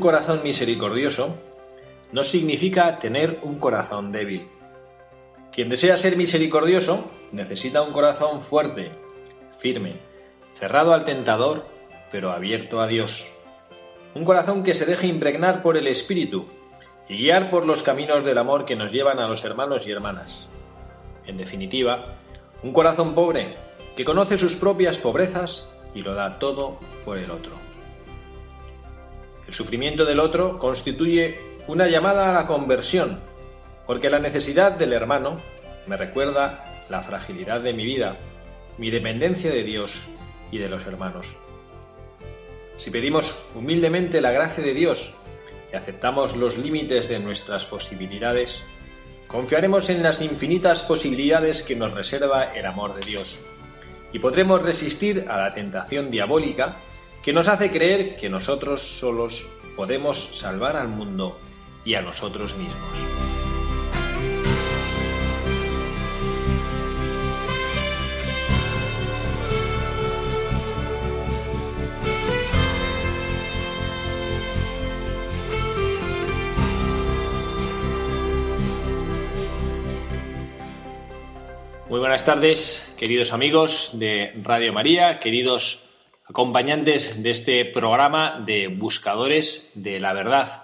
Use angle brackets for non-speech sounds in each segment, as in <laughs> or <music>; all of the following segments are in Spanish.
Corazón misericordioso no significa tener un corazón débil. Quien desea ser misericordioso necesita un corazón fuerte, firme, cerrado al tentador, pero abierto a Dios. Un corazón que se deje impregnar por el Espíritu y guiar por los caminos del amor que nos llevan a los hermanos y hermanas. En definitiva, un corazón pobre que conoce sus propias pobrezas y lo da todo por el otro. El sufrimiento del otro constituye una llamada a la conversión, porque la necesidad del hermano me recuerda la fragilidad de mi vida, mi dependencia de Dios y de los hermanos. Si pedimos humildemente la gracia de Dios y aceptamos los límites de nuestras posibilidades, confiaremos en las infinitas posibilidades que nos reserva el amor de Dios y podremos resistir a la tentación diabólica que nos hace creer que nosotros solos podemos salvar al mundo y a nosotros mismos. Muy buenas tardes, queridos amigos de Radio María, queridos acompañantes de este programa de Buscadores de la Verdad.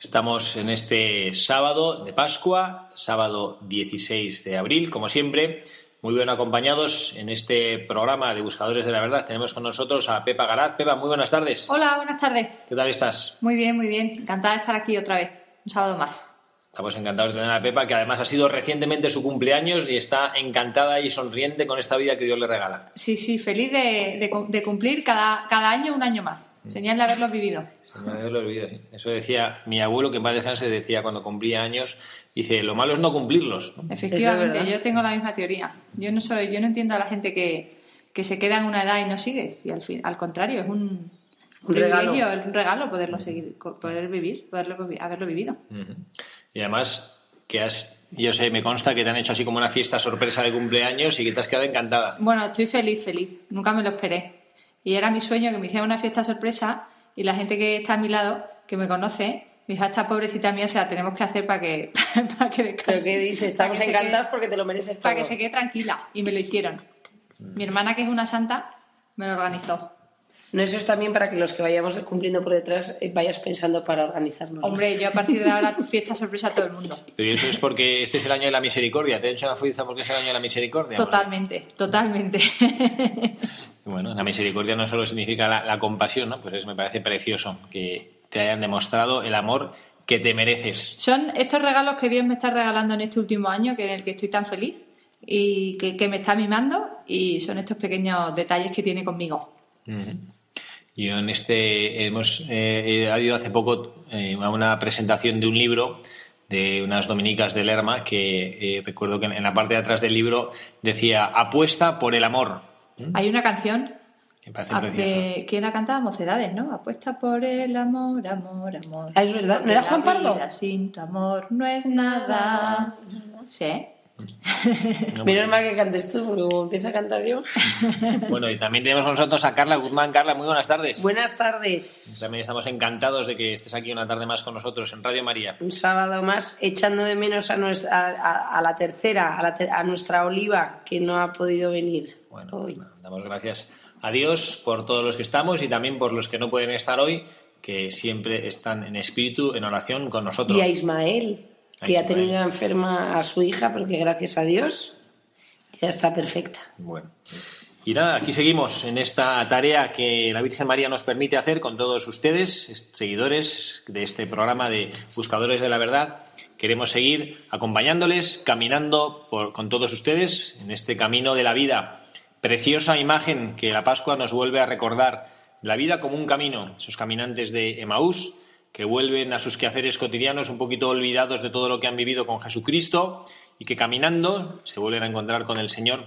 Estamos en este sábado de Pascua, sábado 16 de abril, como siempre, muy bien acompañados en este programa de Buscadores de la Verdad. Tenemos con nosotros a Pepa Garat. Pepa, muy buenas tardes. Hola, buenas tardes. ¿Qué tal estás? Muy bien, muy bien. Encantada de estar aquí otra vez, un sábado más. Estamos encantados de tener a Pepa, que además ha sido recientemente su cumpleaños y está encantada y sonriente con esta vida que Dios le regala. Sí, sí, feliz de, de, de cumplir cada, cada año un año más. Señal de haberlo vivido. Señal de haberlo vivido, sí. Eso decía mi abuelo, que en paz descanse, decía cuando cumplía años, dice, lo malo es no cumplirlos. Efectivamente, yo tengo la misma teoría. Yo no soy, yo no entiendo a la gente que, que se queda en una edad y no sigue. Y al, fin, al contrario, es un, un regalo. es un regalo poderlo seguir, poder vivir, poderlo haberlo vivido. Uh -huh. Y además que has, yo sé, me consta que te han hecho así como una fiesta sorpresa de cumpleaños y que te has quedado encantada. Bueno, estoy feliz, feliz. Nunca me lo esperé. Y era mi sueño que me hicieran una fiesta sorpresa y la gente que está a mi lado, que me conoce, me dijo, esta pobrecita mía se la tenemos que hacer para que... <laughs> para que ¿Pero qué dices? Estamos encantados porque te lo mereces todo. Para que se quede tranquila. Y me lo hicieron. Mi hermana, que es una santa, me lo organizó. No, eso es también para que los que vayamos cumpliendo por detrás eh, vayas pensando para organizarnos. Hombre, yo a partir de ahora <laughs> fiesta sorpresa a todo el mundo. Pero eso es porque este es el año de la misericordia. ¿Te he hecho la fuerza porque es el año de la misericordia? Totalmente, totalmente. <laughs> Bueno, la misericordia no solo significa la, la compasión, ¿no? Pues eso me parece precioso que te hayan demostrado el amor que te mereces. Son estos regalos que Dios me está regalando en este último año, que en el que estoy tan feliz y que, que me está mimando, y son estos pequeños detalles que tiene conmigo. Uh -huh. Yo en este hemos eh, he ido hace poco eh, a una presentación de un libro de unas dominicas de Lerma que eh, recuerdo que en la parte de atrás del libro decía apuesta por el amor. ¿Mm? Hay una canción me parece precioso. ¿Quién la cantaba? Mocedades, ¿no? Apuesta por el amor, amor, amor. Ah, es verdad. ¿No era Juan Pardo? Sin tu amor no es nada. Sí. No, Menos mal que cantes tú, porque como empiezo a cantar yo. <laughs> Bueno, y también tenemos con nosotros a Carla Guzmán. Carla, muy buenas tardes. Buenas tardes. También estamos encantados de que estés aquí una tarde más con nosotros en Radio María. Un sábado más, echando de menos a, nuestra, a, a la tercera, a, la ter a, nuestra Oliva, que no ha podido venir. Bueno, hoy. damos gracias a Dios por todos los que estamos y también por los que no pueden estar hoy, que siempre están en espíritu, en oración con nosotros. Y a Ismael que ha tenido enferma a su hija, porque gracias a Dios ya está perfecta. Bueno. Y nada, aquí seguimos en esta tarea que la Virgen María nos permite hacer con todos ustedes, seguidores de este programa de Buscadores de la Verdad. Queremos seguir acompañándoles, caminando con todos ustedes en este camino de la vida. Preciosa imagen que la Pascua nos vuelve a recordar. La vida como un camino, esos caminantes de Emaús que vuelven a sus quehaceres cotidianos un poquito olvidados de todo lo que han vivido con Jesucristo y que caminando se vuelven a encontrar con el Señor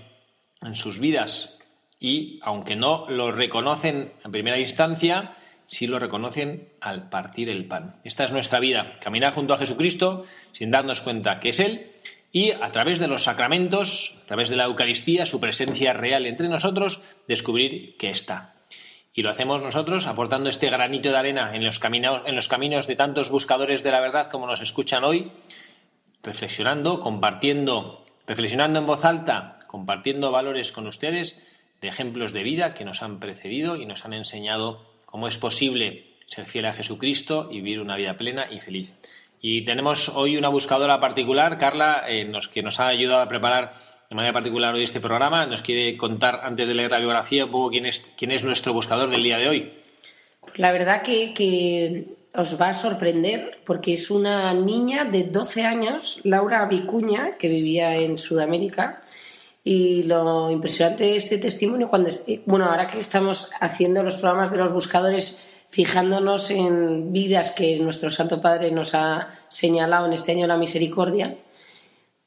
en sus vidas y, aunque no lo reconocen en primera instancia, sí lo reconocen al partir el pan. Esta es nuestra vida, caminar junto a Jesucristo sin darnos cuenta que es Él y a través de los sacramentos, a través de la Eucaristía, su presencia real entre nosotros, descubrir que está. Y lo hacemos nosotros aportando este granito de arena en los, caminos, en los caminos de tantos buscadores de la verdad como nos escuchan hoy, reflexionando, compartiendo, reflexionando en voz alta, compartiendo valores con ustedes de ejemplos de vida que nos han precedido y nos han enseñado cómo es posible ser fiel a Jesucristo y vivir una vida plena y feliz. Y tenemos hoy una buscadora particular, Carla, eh, que nos ha ayudado a preparar de manera particular hoy este programa. Nos quiere contar, antes de leer la biografía, un poco quién es, quién es nuestro buscador del día de hoy. La verdad que, que os va a sorprender porque es una niña de 12 años, Laura Vicuña, que vivía en Sudamérica y lo impresionante de este testimonio, cuando, bueno, ahora que estamos haciendo los programas de los buscadores, fijándonos en vidas que nuestro Santo Padre nos ha señalado en este año la misericordia,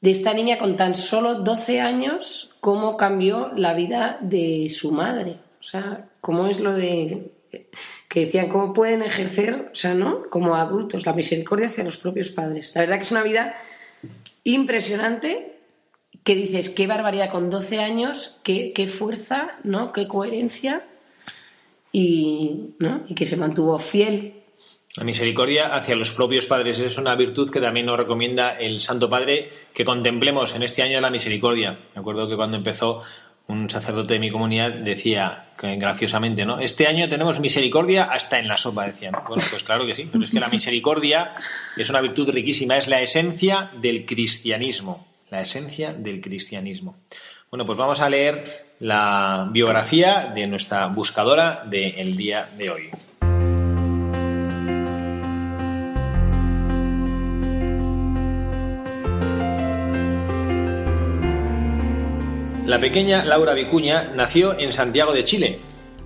de esta niña con tan solo 12 años, cómo cambió la vida de su madre. O sea, cómo es lo de que decían cómo pueden ejercer, o sea, ¿no? Como adultos, la misericordia hacia los propios padres. La verdad que es una vida impresionante que dices, qué barbaridad con 12 años, qué, fuerza, ¿no? Qué coherencia y, y que se mantuvo fiel. La misericordia hacia los propios padres es una virtud que también nos recomienda el Santo Padre que contemplemos en este año la misericordia. Me acuerdo que cuando empezó un sacerdote de mi comunidad decía graciosamente, ¿no? Este año tenemos misericordia hasta en la sopa, decían. Bueno, pues claro que sí, pero es que la misericordia es una virtud riquísima, es la esencia del cristianismo la esencia del cristianismo. Bueno, pues vamos a leer la biografía de nuestra buscadora del día de hoy. La pequeña Laura Vicuña nació en Santiago de Chile,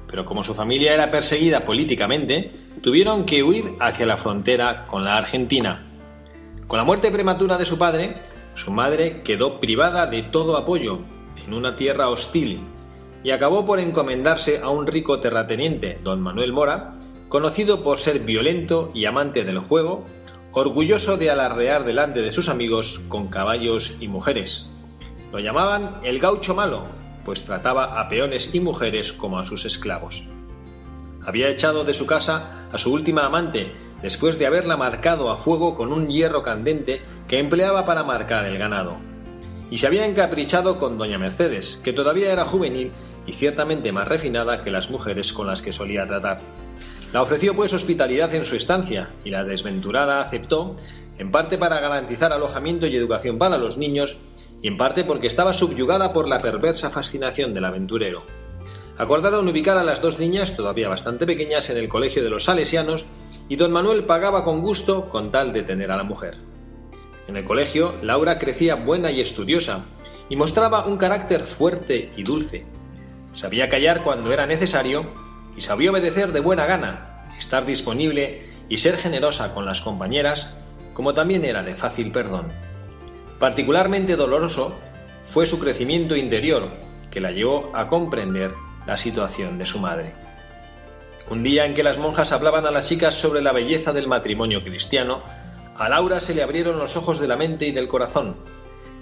pero como su familia era perseguida políticamente, tuvieron que huir hacia la frontera con la Argentina. Con la muerte prematura de su padre, su madre quedó privada de todo apoyo en una tierra hostil y acabó por encomendarse a un rico terrateniente, don Manuel Mora, conocido por ser violento y amante del juego, orgulloso de alardear delante de sus amigos con caballos y mujeres. Lo llamaban el gaucho malo, pues trataba a peones y mujeres como a sus esclavos. Había echado de su casa a su última amante, después de haberla marcado a fuego con un hierro candente que empleaba para marcar el ganado. Y se había encaprichado con doña Mercedes, que todavía era juvenil y ciertamente más refinada que las mujeres con las que solía tratar. La ofreció pues hospitalidad en su estancia y la desventurada aceptó, en parte para garantizar alojamiento y educación para los niños y en parte porque estaba subyugada por la perversa fascinación del aventurero. Acordaron ubicar a las dos niñas, todavía bastante pequeñas, en el colegio de los salesianos y don Manuel pagaba con gusto con tal de tener a la mujer. En el colegio, Laura crecía buena y estudiosa y mostraba un carácter fuerte y dulce. Sabía callar cuando era necesario y sabía obedecer de buena gana, estar disponible y ser generosa con las compañeras, como también era de fácil perdón. Particularmente doloroso fue su crecimiento interior, que la llevó a comprender la situación de su madre. Un día en que las monjas hablaban a las chicas sobre la belleza del matrimonio cristiano, a Laura se le abrieron los ojos de la mente y del corazón.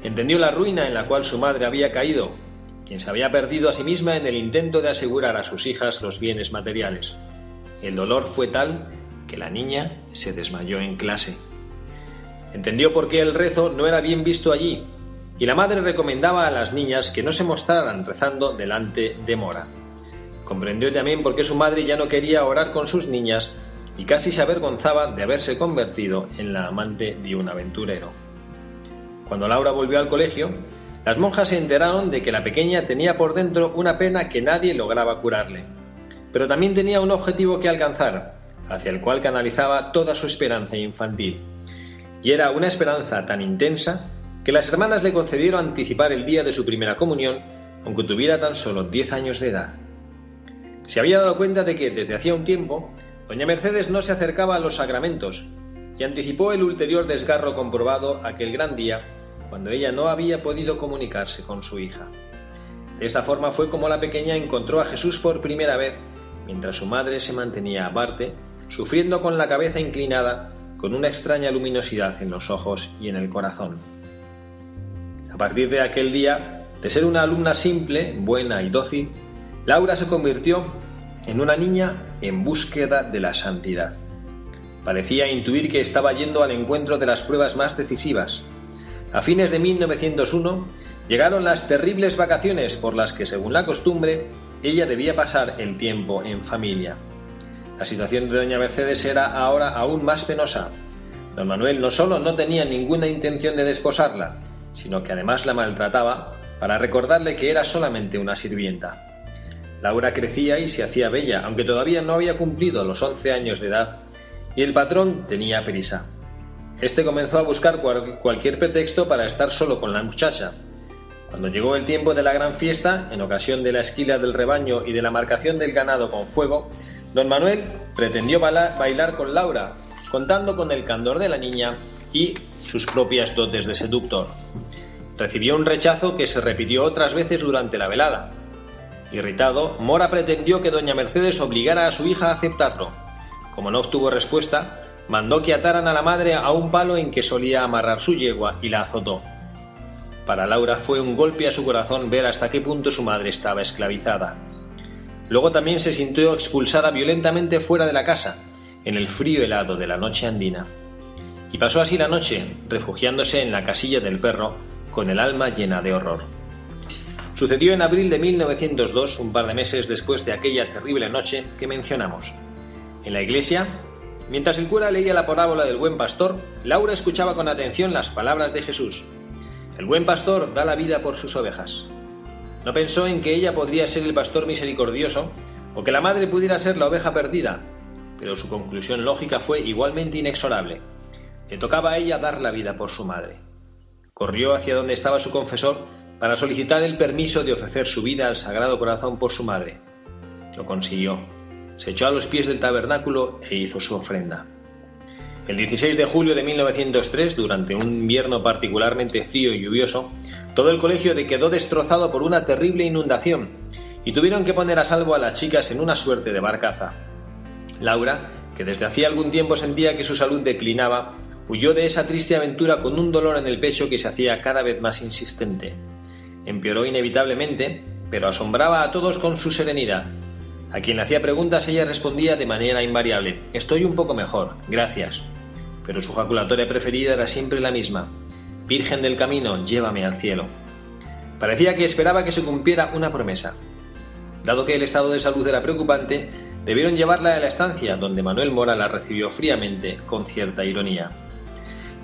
Entendió la ruina en la cual su madre había caído, quien se había perdido a sí misma en el intento de asegurar a sus hijas los bienes materiales. El dolor fue tal que la niña se desmayó en clase. Entendió por qué el rezo no era bien visto allí, y la madre recomendaba a las niñas que no se mostraran rezando delante de Mora. Comprendió también por qué su madre ya no quería orar con sus niñas y casi se avergonzaba de haberse convertido en la amante de un aventurero. Cuando Laura volvió al colegio, las monjas se enteraron de que la pequeña tenía por dentro una pena que nadie lograba curarle, pero también tenía un objetivo que alcanzar, hacia el cual canalizaba toda su esperanza infantil. Y era una esperanza tan intensa que las hermanas le concedieron anticipar el día de su primera comunión, aunque tuviera tan solo 10 años de edad. Se había dado cuenta de que, desde hacía un tiempo, doña Mercedes no se acercaba a los sacramentos, y anticipó el ulterior desgarro comprobado aquel gran día cuando ella no había podido comunicarse con su hija. De esta forma fue como la pequeña encontró a Jesús por primera vez, mientras su madre se mantenía aparte, sufriendo con la cabeza inclinada, con una extraña luminosidad en los ojos y en el corazón. A partir de aquel día, de ser una alumna simple, buena y dócil, Laura se convirtió en una niña en búsqueda de la santidad. Parecía intuir que estaba yendo al encuentro de las pruebas más decisivas, a fines de 1901 llegaron las terribles vacaciones por las que, según la costumbre, ella debía pasar el tiempo en familia. La situación de doña Mercedes era ahora aún más penosa. Don Manuel no solo no tenía ninguna intención de desposarla, sino que además la maltrataba para recordarle que era solamente una sirvienta. Laura crecía y se hacía bella, aunque todavía no había cumplido los 11 años de edad, y el patrón tenía prisa. Este comenzó a buscar cualquier pretexto para estar solo con la muchacha. Cuando llegó el tiempo de la gran fiesta, en ocasión de la esquila del rebaño y de la marcación del ganado con fuego, don Manuel pretendió bailar con Laura, contando con el candor de la niña y sus propias dotes de seductor. Recibió un rechazo que se repitió otras veces durante la velada. Irritado, Mora pretendió que doña Mercedes obligara a su hija a aceptarlo. Como no obtuvo respuesta, mandó que ataran a la madre a un palo en que solía amarrar su yegua y la azotó. Para Laura fue un golpe a su corazón ver hasta qué punto su madre estaba esclavizada. Luego también se sintió expulsada violentamente fuera de la casa, en el frío helado de la noche andina. Y pasó así la noche, refugiándose en la casilla del perro, con el alma llena de horror. Sucedió en abril de 1902, un par de meses después de aquella terrible noche que mencionamos. En la iglesia, Mientras el cura leía la parábola del buen pastor, Laura escuchaba con atención las palabras de Jesús. El buen pastor da la vida por sus ovejas. No pensó en que ella podría ser el pastor misericordioso o que la madre pudiera ser la oveja perdida, pero su conclusión lógica fue igualmente inexorable. Le tocaba a ella dar la vida por su madre. Corrió hacia donde estaba su confesor para solicitar el permiso de ofrecer su vida al Sagrado Corazón por su madre. Lo consiguió se echó a los pies del tabernáculo e hizo su ofrenda. El 16 de julio de 1903, durante un invierno particularmente frío y lluvioso, todo el colegio quedó destrozado por una terrible inundación y tuvieron que poner a salvo a las chicas en una suerte de barcaza. Laura, que desde hacía algún tiempo sentía que su salud declinaba, huyó de esa triste aventura con un dolor en el pecho que se hacía cada vez más insistente. Empeoró inevitablemente, pero asombraba a todos con su serenidad. A quien hacía preguntas ella respondía de manera invariable, estoy un poco mejor, gracias. Pero su jaculatoria preferida era siempre la misma, Virgen del Camino, llévame al cielo. Parecía que esperaba que se cumpliera una promesa. Dado que el estado de salud era preocupante, debieron llevarla a la estancia, donde Manuel Mora la recibió fríamente, con cierta ironía.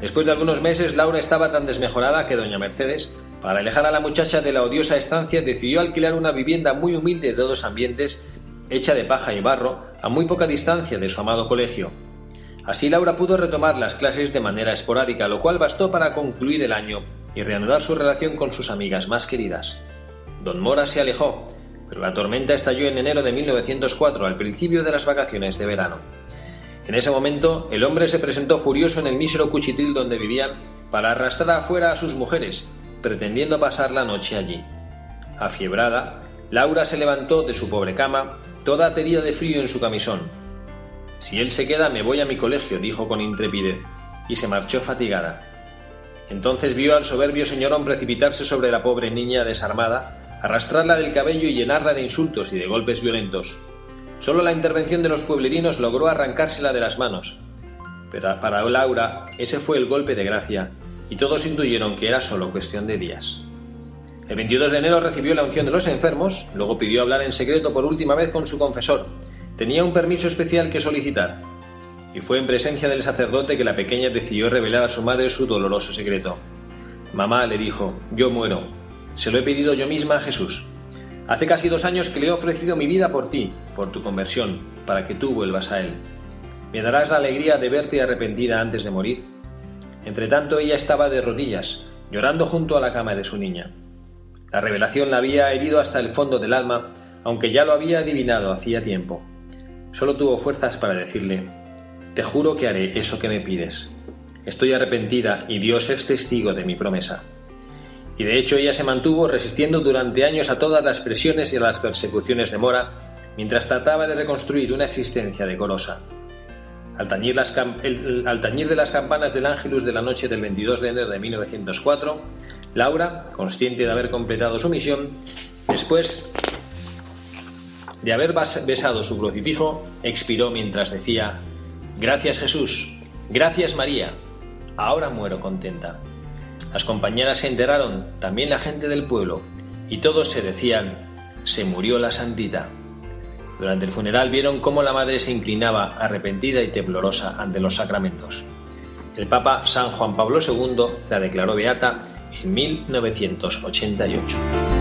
Después de algunos meses, Laura estaba tan desmejorada que doña Mercedes, para alejar a la muchacha de la odiosa estancia, decidió alquilar una vivienda muy humilde de dos ambientes hecha de paja y barro, a muy poca distancia de su amado colegio. Así Laura pudo retomar las clases de manera esporádica, lo cual bastó para concluir el año y reanudar su relación con sus amigas más queridas. Don Mora se alejó, pero la tormenta estalló en enero de 1904, al principio de las vacaciones de verano. En ese momento, el hombre se presentó furioso en el mísero cuchitril donde vivían para arrastrar afuera a sus mujeres, pretendiendo pasar la noche allí. Afiebrada, Laura se levantó de su pobre cama, toda aterida de frío en su camisón. Si él se queda, me voy a mi colegio, dijo con intrepidez, y se marchó fatigada. Entonces vio al soberbio señorón precipitarse sobre la pobre niña desarmada, arrastrarla del cabello y llenarla de insultos y de golpes violentos. Solo la intervención de los pueblerinos logró arrancársela de las manos. Pero para Laura ese fue el golpe de gracia, y todos intuyeron que era solo cuestión de días. El 22 de enero recibió la unción de los enfermos, luego pidió hablar en secreto por última vez con su confesor. Tenía un permiso especial que solicitar. Y fue en presencia del sacerdote que la pequeña decidió revelar a su madre su doloroso secreto. Mamá le dijo, yo muero, Se lo he pedido yo misma a Jesús. Hace casi dos años que le he ofrecido mi vida por ti, por tu conversión, para que tú vuelvas a Él. ¿Me darás la alegría de verte arrepentida antes de morir? Entretanto ella estaba de rodillas, llorando junto a la cama de su niña. La revelación la había herido hasta el fondo del alma, aunque ya lo había adivinado hacía tiempo. Solo tuvo fuerzas para decirle, Te juro que haré eso que me pides. Estoy arrepentida y Dios es testigo de mi promesa. Y de hecho ella se mantuvo resistiendo durante años a todas las presiones y a las persecuciones de Mora, mientras trataba de reconstruir una existencia decorosa. Al tañir, las al tañir, de las campanas del Ángelus de la noche del 22 de enero de 1904, Laura, consciente de haber completado su misión, después de haber besado su crucifijo, expiró mientras decía, Gracias Jesús, gracias María, ahora muero contenta. Las compañeras se enteraron, también la gente del pueblo, y todos se decían, se murió la santita. Durante el funeral vieron cómo la madre se inclinaba arrepentida y temblorosa ante los sacramentos. El Papa San Juan Pablo II la declaró beata en 1988.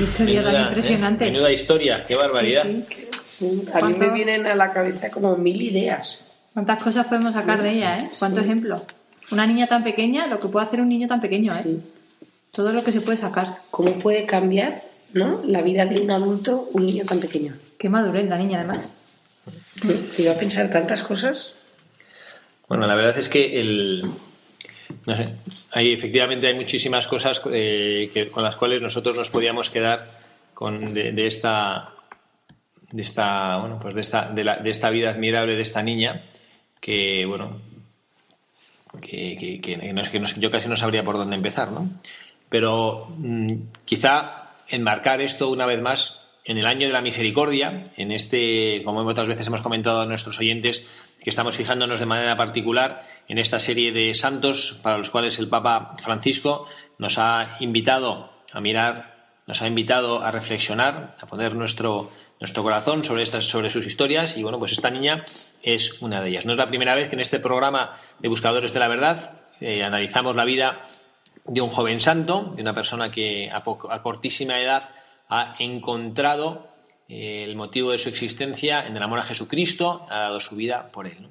Qué historia tan impresionante. ¿eh? Menuda historia, qué barbaridad. A mí me vienen a la cabeza como mil ideas. ¿Cuántas cosas podemos sacar de ella, eh? ¿Cuántos ejemplos? Una niña tan pequeña, lo que puede hacer un niño tan pequeño, ¿eh? Todo lo que se puede sacar. ¿Cómo puede cambiar ¿no? la vida de un adulto un niño tan pequeño? Qué madurez la niña, además. ¿Te iba a pensar tantas cosas? Bueno, la verdad es que el, no sé, efectivamente hay muchísimas cosas eh, con las cuales nosotros nos podíamos quedar con de, esta de esta bueno pues de esta de, la, de, esta vida admirable de esta niña que bueno que, que yo casi no sabría por dónde empezar no pero mm, quizá enmarcar esto una vez más en el año de la misericordia en este como otras veces hemos comentado a nuestros oyentes que estamos fijándonos de manera particular en esta serie de santos para los cuales el Papa Francisco nos ha invitado a mirar, nos ha invitado a reflexionar, a poner nuestro, nuestro corazón sobre, estas, sobre sus historias y bueno, pues esta niña es una de ellas. No es la primera vez que en este programa de Buscadores de la Verdad eh, analizamos la vida de un joven santo, de una persona que a, a cortísima edad ha encontrado eh, el motivo de su existencia en el amor a Jesucristo, ha dado su vida por él.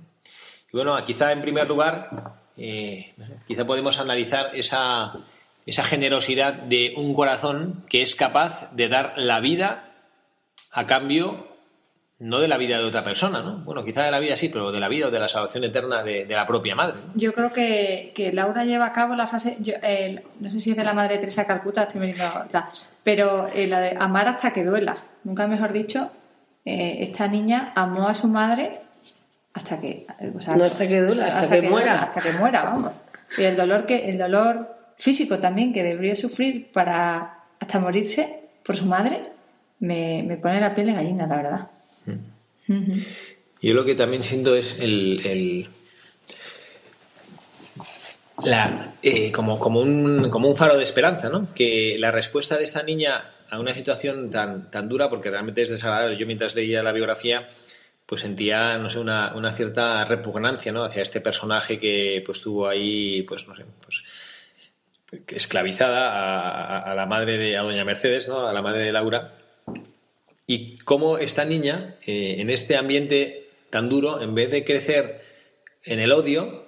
Y bueno, quizá en primer lugar, eh, quizá podemos analizar esa, esa generosidad de un corazón que es capaz de dar la vida a cambio no de la vida de otra persona, ¿no? Bueno, quizá de la vida sí, pero de la vida o de la salvación eterna de, la propia madre. Yo creo que, Laura lleva a cabo la frase, no sé si es de la madre Teresa Calcuta, estoy mirando pero eh, la de amar hasta que duela nunca mejor dicho, eh, esta niña amó a su madre hasta que. no hasta que duela, hasta, que, muera. hasta que muera, vamos. Y el dolor, que, el dolor físico también que debería sufrir para hasta morirse por su madre, me, me pone la piel de gallina, la verdad. Mm. Yo lo que también siento es el, la, eh, como, como, un, como un faro de esperanza, ¿no? Que la respuesta de esta niña a una situación tan, tan dura, porque realmente es desagradable. Yo mientras leía la biografía, pues sentía, no sé, una, una cierta repugnancia, ¿no? Hacia este personaje que pues tuvo ahí, pues no sé, pues esclavizada a, a, la madre de, a doña Mercedes, ¿no? A la madre de Laura. Y cómo esta niña, eh, en este ambiente tan duro, en vez de crecer en el odio,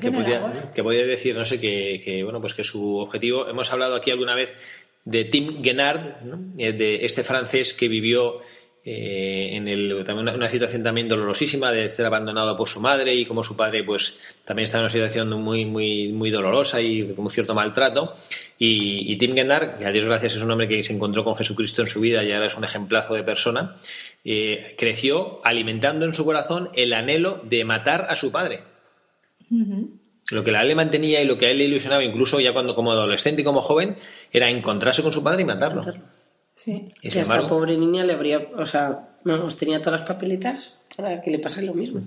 que podía, que podía, decir, no sé, que, que, bueno, pues que su objetivo, hemos hablado aquí alguna vez de Tim Guenard, eh, de este francés que vivió eh, en el, también una, situación también dolorosísima de ser abandonado por su madre y como su padre pues también está en una situación muy muy muy dolorosa y con un cierto maltrato. Y, Tim Guenard, que a Dios gracias es un hombre que se encontró con Jesucristo en su vida y ahora es un ejemplazo de persona eh, creció alimentando en su corazón el anhelo de matar a su padre lo que la le mantenía y lo que a él le ilusionaba, incluso ya cuando como adolescente y como joven, era encontrarse con su padre y matarlo. Sí. Y, a esta pobre niña le habría, o sea, tenía todas las papeletas para que le pase lo mismo.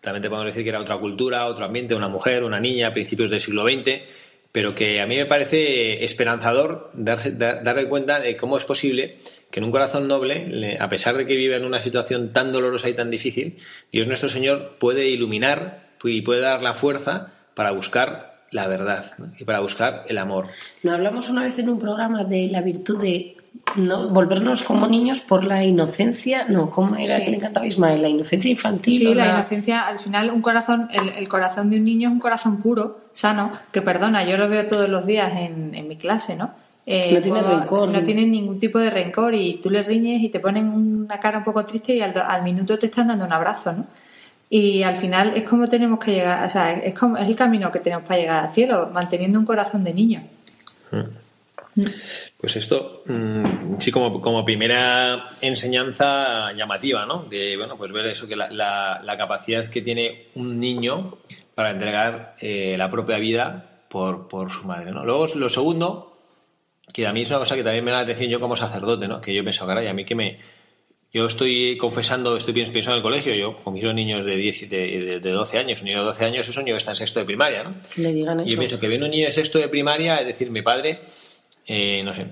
También te podemos decir que era otra cultura, otro ambiente, una mujer, una niña, a principios del siglo XX, pero que a mí me parece esperanzador darse, darle cuenta de cómo es posible que en un corazón noble, a pesar de que vive en una situación tan dolorosa y tan difícil, Dios nuestro Señor puede iluminar y puede dar la fuerza para buscar la verdad y para buscar el amor. No hablamos una vez en un programa de la virtud de no volvernos como niños por la inocencia, no, ¿cómo era que le encantaba Ismael? La inocencia infantil. Sí, la... inocencia, al final un corazón, el, corazón de un niño es un corazón puro, sano, que perdona, yo lo veo todos los días en, en mi clase, ¿no? Eh, no tiene rencor. No tienen ningún tipo de rencor y tú le riñes y te ponen una cara un poco triste y al, al minuto te están dando un abrazo, ¿no? Y al final es como tenemos que llegar, o sea, es, como, es el camino que tenemos para llegar al cielo, manteniendo un corazón de niño. Mm. Pues esto, mm, sí, como, como primera enseñanza llamativa, ¿no? De, bueno, pues ver eso, que la, la, capacidad que tiene un niño para entregar eh, la propia vida por, por su madre, ¿no? Luego, lo segundo, que a mí es una cosa que también me da la atención yo como sacerdote, ¿no? Que yo pienso, caray, a mí que me, yo estoy confesando, estoy pensando en el colegio, yo con mis niños de, 10, de, de, 12 años, un niño de 12 años es un niño que está en sexto de primaria, ¿no? le digan eso. Y yo pienso que viene un niño de sexto de primaria, es decir, mi padre, eh, no sé,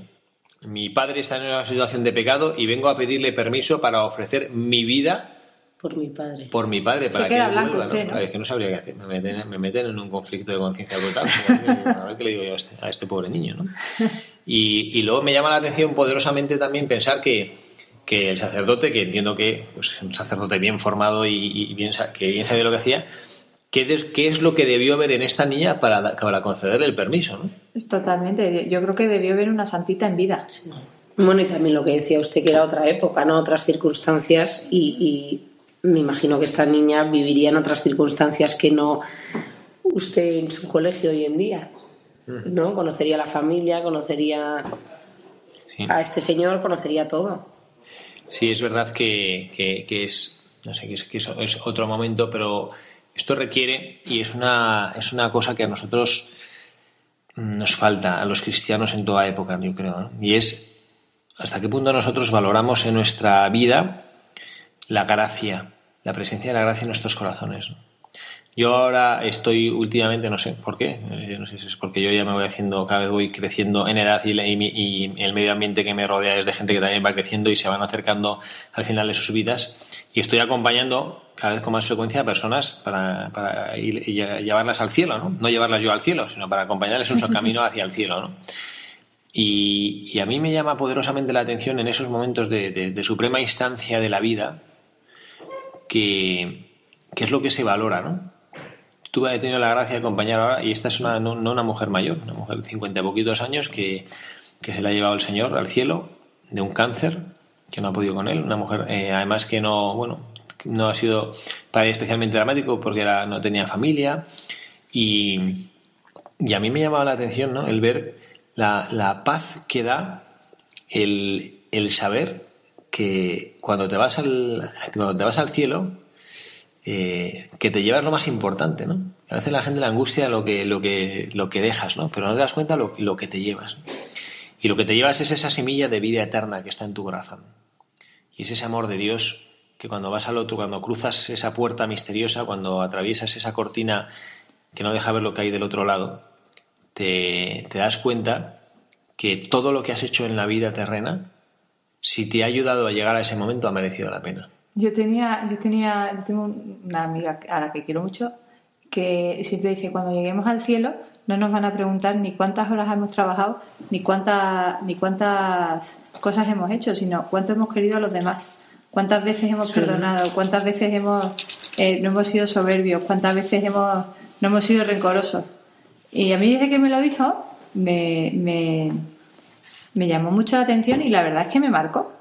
mi padre está en una situación de pecado y vengo a pedirle permiso para ofrecer mi vida por mi padre. Por mi padre, para Se queda blanco usted, ¿no? Es que no sabría qué hacer. Me meten, me meten en un conflicto de conciencia brutal. <laughs> a ver qué le digo yo a este, a este pobre niño, ¿no? <laughs> Y, y luego me llama la atención poderosamente también pensar que que el sacerdote, que entiendo que pues, un sacerdote bien formado y, bien, que bien sabía lo que hacía, ¿qué, ¿qué, es lo que debió ver en esta niña para, para concederle el permiso? ¿no? Es totalmente. Yo creo que debió ver una santita en vida. Bueno, y también lo que decía usted, que era otra época, ¿no? Otras circunstancias y, me imagino que esta niña viviría en otras circunstancias que no usted en su colegio hoy en día, ¿no? Conocería a la familia, conocería a este señor, conocería todo. Sí, es verdad que, que, es, no sé, que es, que es otro momento, pero esto requiere, y es una, es una cosa que a nosotros nos falta, a los cristianos en toda época, yo creo, y es hasta qué punto nosotros valoramos en nuestra vida la gracia, la presencia de la gracia en nuestros corazones. Yo ahora estoy últimamente, no sé por qué, eh, no sé si es porque yo ya me voy haciendo, cada vez voy creciendo en edad y, y, el medio ambiente que me rodea es de gente que también va creciendo y se van acercando al final de sus vidas. Y estoy acompañando cada vez con más frecuencia a personas para, para llevarlas al cielo, ¿no? No llevarlas yo al cielo, sino para acompañarles en su camino hacia el cielo, ¿no? Y, a mí me llama poderosamente la atención en esos momentos de, de, suprema instancia de la vida que, que es lo que se valora, ¿no? Tuve he tenido la gracia de acompañar ahora, y esta es una, no, una mujer mayor, una mujer de 50 y poquitos años que, que, se la ha llevado el Señor al cielo de un cáncer, que no ha podido con él, una mujer eh, además que no, bueno, no ha sido para ella especialmente dramático porque no tenía familia y, y a mí me llamaba la atención ¿no? el ver la, la paz que da el, el saber que cuando te vas al, cuando te vas al cielo eh, que te llevas lo más importante, ¿no? A veces la gente la angustia lo que, lo que, lo que dejas, ¿no? Pero no te das cuenta lo, lo que te llevas. Y lo que te llevas es esa semilla de vida eterna que está en tu corazón. Y es ese amor de Dios que cuando vas al otro, cuando cruzas esa puerta misteriosa, cuando atraviesas esa cortina que no deja ver lo que hay del otro lado, te, te das cuenta que todo lo que has hecho en la vida terrena, si te ha ayudado a llegar a ese momento, ha merecido la pena. Yo tenía, yo tenía, yo tengo una amiga a la que quiero mucho que siempre dice cuando lleguemos al cielo no nos van a preguntar ni cuántas horas hemos trabajado ni cuántas ni cuántas cosas hemos hecho, sino cuánto hemos querido a los demás, cuántas veces hemos perdonado, cuántas veces hemos eh, no hemos sido soberbios, cuántas veces hemos no hemos sido rencorosos. Y a mí desde que me lo dijo me, me, me llamó mucho la atención y la verdad es que me marcó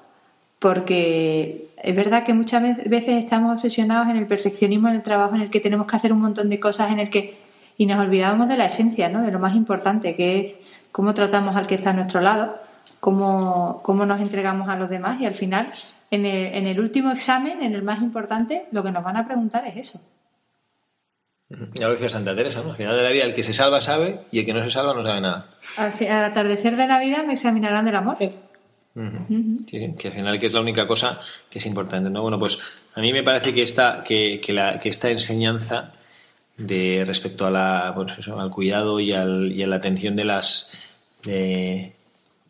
porque es verdad que muchas veces estamos obsesionados en el perfeccionismo en el trabajo, en el que tenemos que hacer un montón de cosas, en el que y nos olvidamos de la esencia, ¿no? De lo más importante, que es cómo tratamos al que está a nuestro lado, cómo, cómo nos entregamos a los demás y al final, en el, en el último examen, en el más importante, lo que nos van a preguntar es eso. Ya lo decía Santa Teresa, ¿no? Al final de la vida el que se salva sabe y el que no se salva no sabe nada. Al, atardecer de la vida me examinarán del amor. Sí, que al final que es la única cosa que es importante, ¿no? Bueno, pues a mí me parece que esta, que, que, la, que esta enseñanza de respecto a la, pues eso, al cuidado y, al, y a la atención de las de,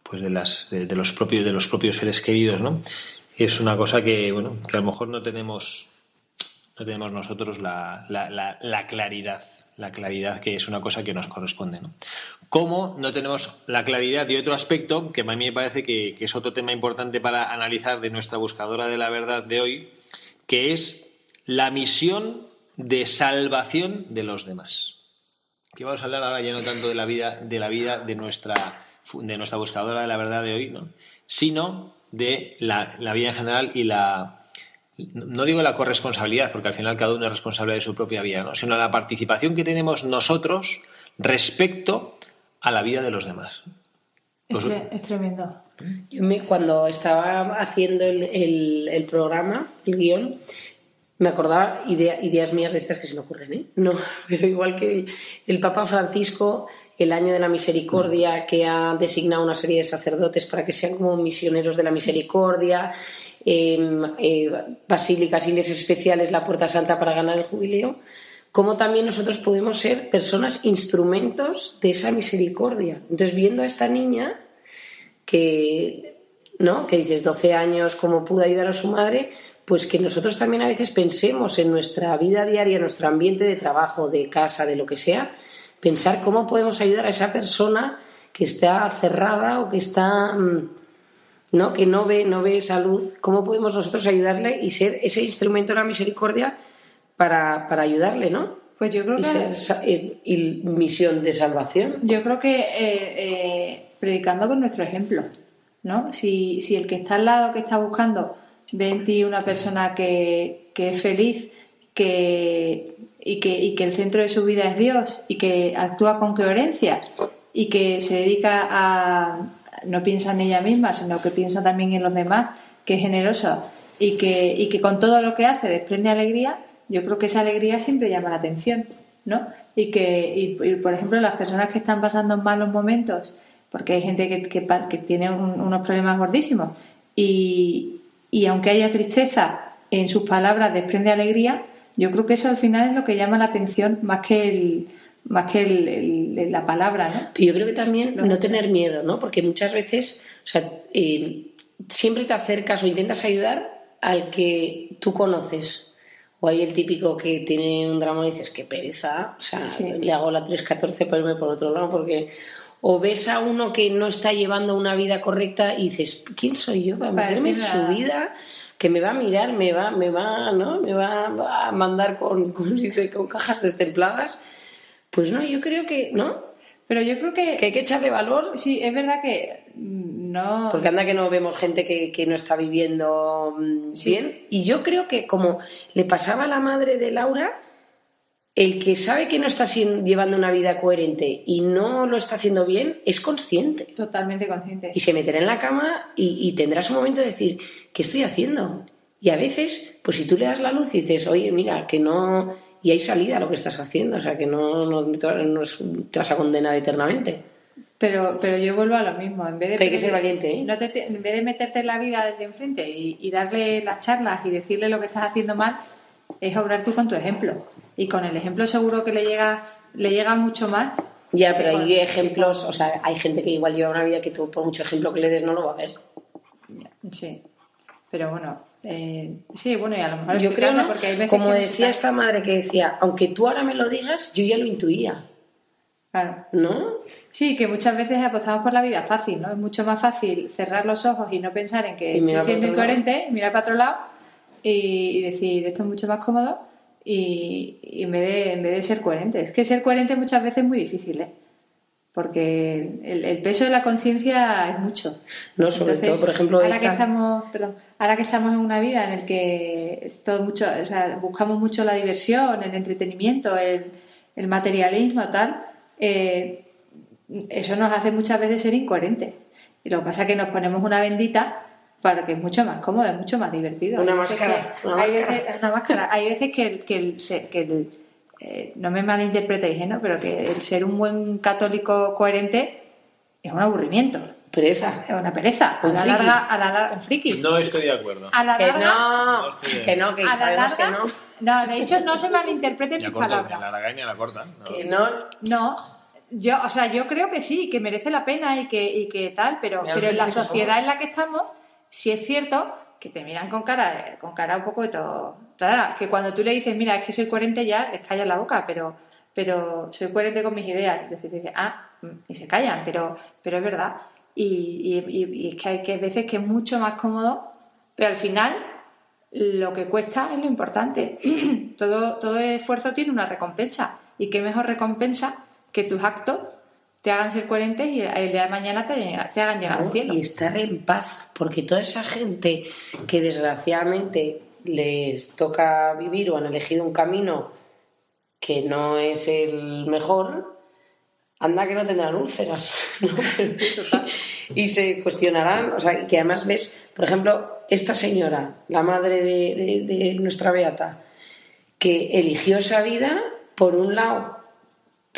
pues de las de, los propios de los propios seres queridos, ¿no? Es una cosa que bueno que a lo mejor no tenemos no tenemos nosotros la, la, la, claridad la claridad que es una cosa que nos corresponde. ¿no? Como no tenemos la claridad de otro aspecto, que a mí me parece que, que, es otro tema importante para analizar de nuestra buscadora de la verdad de hoy, que es la misión de salvación de los demás. Que vamos a hablar ahora ya no tanto de la vida de la vida de nuestra de nuestra buscadora de la verdad de hoy, ¿no? sino de la, la vida en general y la no digo la corresponsabilidad, porque al final cada uno es responsable de su propia vida, ¿no? sino la participación que tenemos nosotros respecto a la vida de los demás. Pues es, tremendo. Yo cuando estaba haciendo el, el, el, programa, el guion, me acordaba ideas mías de estas que se me ocurren, ¿eh? No, <laughs> pero igual que el, Papa Francisco, el año de la misericordia, que ha designado una serie de sacerdotes para que sean como misioneros de la misericordia, eh, basílicas, iglesias especiales, la Puerta Santa para ganar el jubileo, como también nosotros podemos ser personas, instrumentos de esa misericordia. Entonces, viendo a esta niña que, ¿no? Que dices 12 años, cómo pudo ayudar a su madre, pues que nosotros también a veces pensemos en nuestra vida diaria, en nuestro ambiente de trabajo, de casa, de lo que sea, pensar cómo podemos ayudar a esa persona que está cerrada o que está mm, no que no ve no ve esa luz, cómo podemos nosotros ayudarle y ser ese instrumento de la misericordia para, para ayudarle, ¿no? Pues yo creo que y, misión de salvación. Yo creo que eh, eh, predicando con nuestro ejemplo, ¿no? Si, si el que está al lado que está buscando ve en ti una persona que, es feliz que, y, que, que el centro de su vida es Dios y que actúa con coherencia y que se dedica a, no piensa en ella misma, sino que piensa también en los demás, que es generoso y que, y que con todo lo que hace desprende alegría, yo creo que esa alegría siempre llama la atención, ¿no? Y que, y, por ejemplo, las personas que están pasando malos momentos, porque hay gente que, que, tiene unos problemas gordísimos y, y aunque haya tristeza en sus palabras desprende alegría, yo creo que eso al final es lo que llama la atención más que el más que el, la palabra, ¿no? Pero yo creo que también no tener miedo, ¿no? Porque muchas veces, o sea, eh, siempre te acercas o intentas ayudar al que tú conoces. O hay el típico que tiene un drama y dices, qué pereza, o sea, le hago la 314 para irme por otro lado, porque o ves a uno que no está llevando una vida correcta y dices, ¿quién soy yo para meterme en su vida? Que me va a mirar, me va, me va, ¿no? Me va a mandar con, <laughs> con, con cajas destempladas. Pues no, yo creo que, ¿no? Pero yo creo que... Que hay que echarle valor. Sí, es verdad que no... Porque anda que no vemos gente que, que no está viviendo mm, bien. Y yo creo que como le pasaba a la madre de Laura, el que sabe que no está llevando una vida coherente y no lo está haciendo bien es consciente. Totalmente consciente. Y se meterá en la cama y, tendrá su momento de decir, ¿qué estoy haciendo? Y a veces, pues si tú le das la luz y dices, oye, mira, que no. Y hay salida a lo que estás haciendo, o sea, que no, no, te vas a condenar eternamente. Pero, pero yo vuelvo a lo mismo. En vez de hay que ser valiente, ¿eh? No te, en vez de meterte en la vida desde enfrente y, y darle las charlas y decirle lo que estás haciendo mal, es obrar tú con tu ejemplo y con el ejemplo seguro que le llega, le llega mucho más. Ya, pero hay ejemplos, o sea, hay gente que igual lleva una vida que tú, por mucho ejemplo que le des, no lo va a ver. Sí, pero bueno, eh, sí, bueno, y a lo mejor yo creo, porque hay veces como decía esta madre que decía, aunque tú ahora me lo digas, yo ya lo intuía. Claro. ¿No? Sí, que muchas veces apostamos por la vida fácil, ¿no? Es mucho más fácil cerrar los ojos y no pensar en que estoy siendo incoherente, mirar para otro lado y decir, esto es mucho más cómodo y, en, vez de, en vez de ser coherente. Es que ser coherente muchas veces es muy difícil, ¿eh? Porque el, peso de la conciencia es mucho. No, sobre todo, por ejemplo, ahora, que estamos, perdón, ahora que estamos en una vida en la que es todo mucho, o sea, buscamos mucho la diversión, el entretenimiento, el, el materialismo, tal, eh, eso nos hace muchas veces ser incoherentes. Y lo que pasa es que nos ponemos una bendita para que es mucho más cómodo, es mucho más divertido. Una máscara. hay, Veces, una máscara. hay veces que el, que el, que el eh, no me malinterpretéis, ¿no? pero que el ser un buen católico coherente es un aburrimiento. Pereza. Es una pereza. A la larga, a la larga, un friki. No estoy de acuerdo. A la Que larga, no, de- que no, que a la sabemos que larga, no. no, de hecho no se malinterpreten <laughs> mis corto, palabras. la lagaña la corta. ¿no? Que no. No, yo, o sea, yo creo que sí, que merece la pena y que, y que tal, pero, pero en la que sociedad en la que estamos, sí es cierto que te miran con cara, con cara un poco de todo. rara, que cuando tú le dices, mira, es que soy coherente ya, les callas la boca, pero, pero soy coherente con mis ideas. Es decir, dices, ah, mm, y se callan, pero, pero es verdad. Y, y- y- y es que hay que veces que es mucho más cómodo, pero al final lo que cuesta es lo importante. <clears throat> todo, todo esfuerzo tiene una recompensa. Y qué mejor recompensa que tus actos te hagan ser coherentes y el día de mañana te, te hagan llegar al cielo. Y estar en paz, porque toda esa gente que desgraciadamente les toca vivir o han elegido un camino que no es el mejor, anda que no tendrán úlceras. <laughs> ¿no? y se cuestionarán, o sea, que además ves, por ejemplo, esta señora, la madre de, de- de nuestra Beata, que eligió esa vida, por un lado,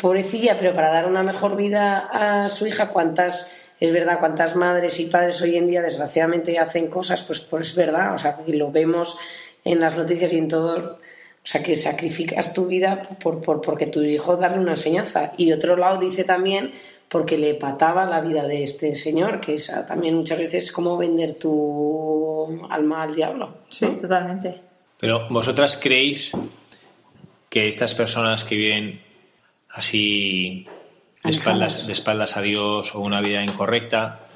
pobrecilla, pero para dar una mejor vida a su hija, cuántas, es verdad, cuántas madres y padres hoy en día desgraciadamente hacen cosas, pues, pues es verdad, o sea, que lo vemos en las noticias y en todo, o sea, que sacrificas tu vida por, por, porque tu hijo darle una enseñanza. Y de otro lado dice también porque le pataba la vida de este señor, que es también muchas veces es como vender tu alma al diablo. Sí, ¿no? totalmente. Pero vosotras creéis que estas personas que viven así de espaldas, de espaldas a Dios o una vida incorrecta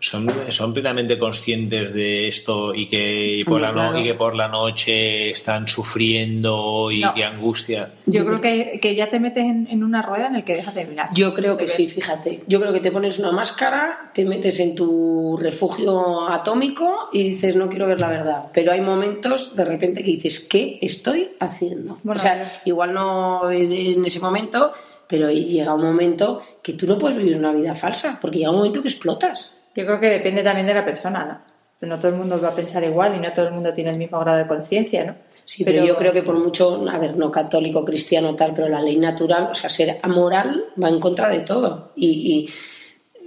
son, son plenamente conscientes de esto y que, y por, la no- Claro. y que por la noche están sufriendo y No. que angustia. Yo creo que, que ya te metes en, en una rueda en el que dejas de mirar. Yo creo que sí, fíjate. Yo creo que te pones una máscara, te metes en tu refugio atómico y dices, no quiero ver la verdad. Pero hay momentos de repente que dices, ¿qué estoy haciendo? Bueno, o sea, igual no en ese momento, pero llega un momento que tú no puedes vivir una vida falsa, porque llega un momento que explotas. Yo creo que depende también de la persona, ¿no? No todo el mundo va a pensar igual y no todo el mundo tiene el mismo grado de conciencia, ¿no? Sí, pero, yo creo que por mucho, a ver, no católico, cristiano, tal, pero la ley natural, o sea, ser amoral va en contra de todo. Y, y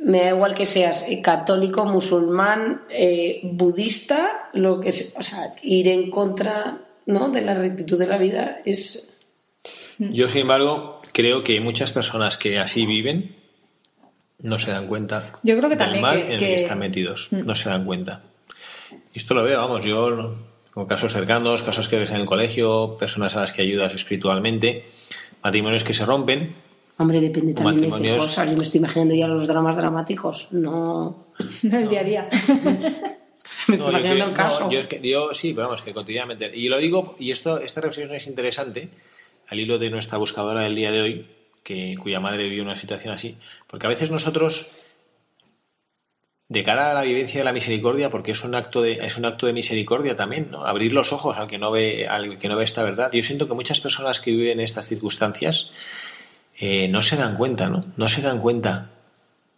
me da igual que seas eh, católico, musulmán, eh, budista, lo que sea, o sea, ir en contra ¿no? de la rectitud de la vida es. Yo, sin embargo, creo que muchas personas que así viven no se dan cuenta Yo creo que del también mal que- en el que- están metidos. No se dan cuenta. Y esto lo veo, vamos, yo con casos cercanos, casos que ves en el colegio, personas a las que ayudas espiritualmente, matrimonios que se rompen. Hombre, depende también de qué Matrimonios- cosas. Yo me estoy imaginando ya los dramas dramáticos. No. <laughs> No el día a día. <laughs> Me No, estoy yo imaginando el caso. no, yo, es que- yo sí, pero vamos, que cotidianamente. Y lo digo, y esto, esta reflexión es interesante al hilo de nuestra buscadora del día de hoy, que, cuya madre vivió una situación así, porque a veces nosotros, de cara a la vivencia de la misericordia, porque es un acto de, es un acto de misericordia también, ¿no? abrir los ojos al que no ve, al que no ve esta verdad. Yo siento que muchas personas que viven estas circunstancias eh, no se dan cuenta, ¿no? No se dan cuenta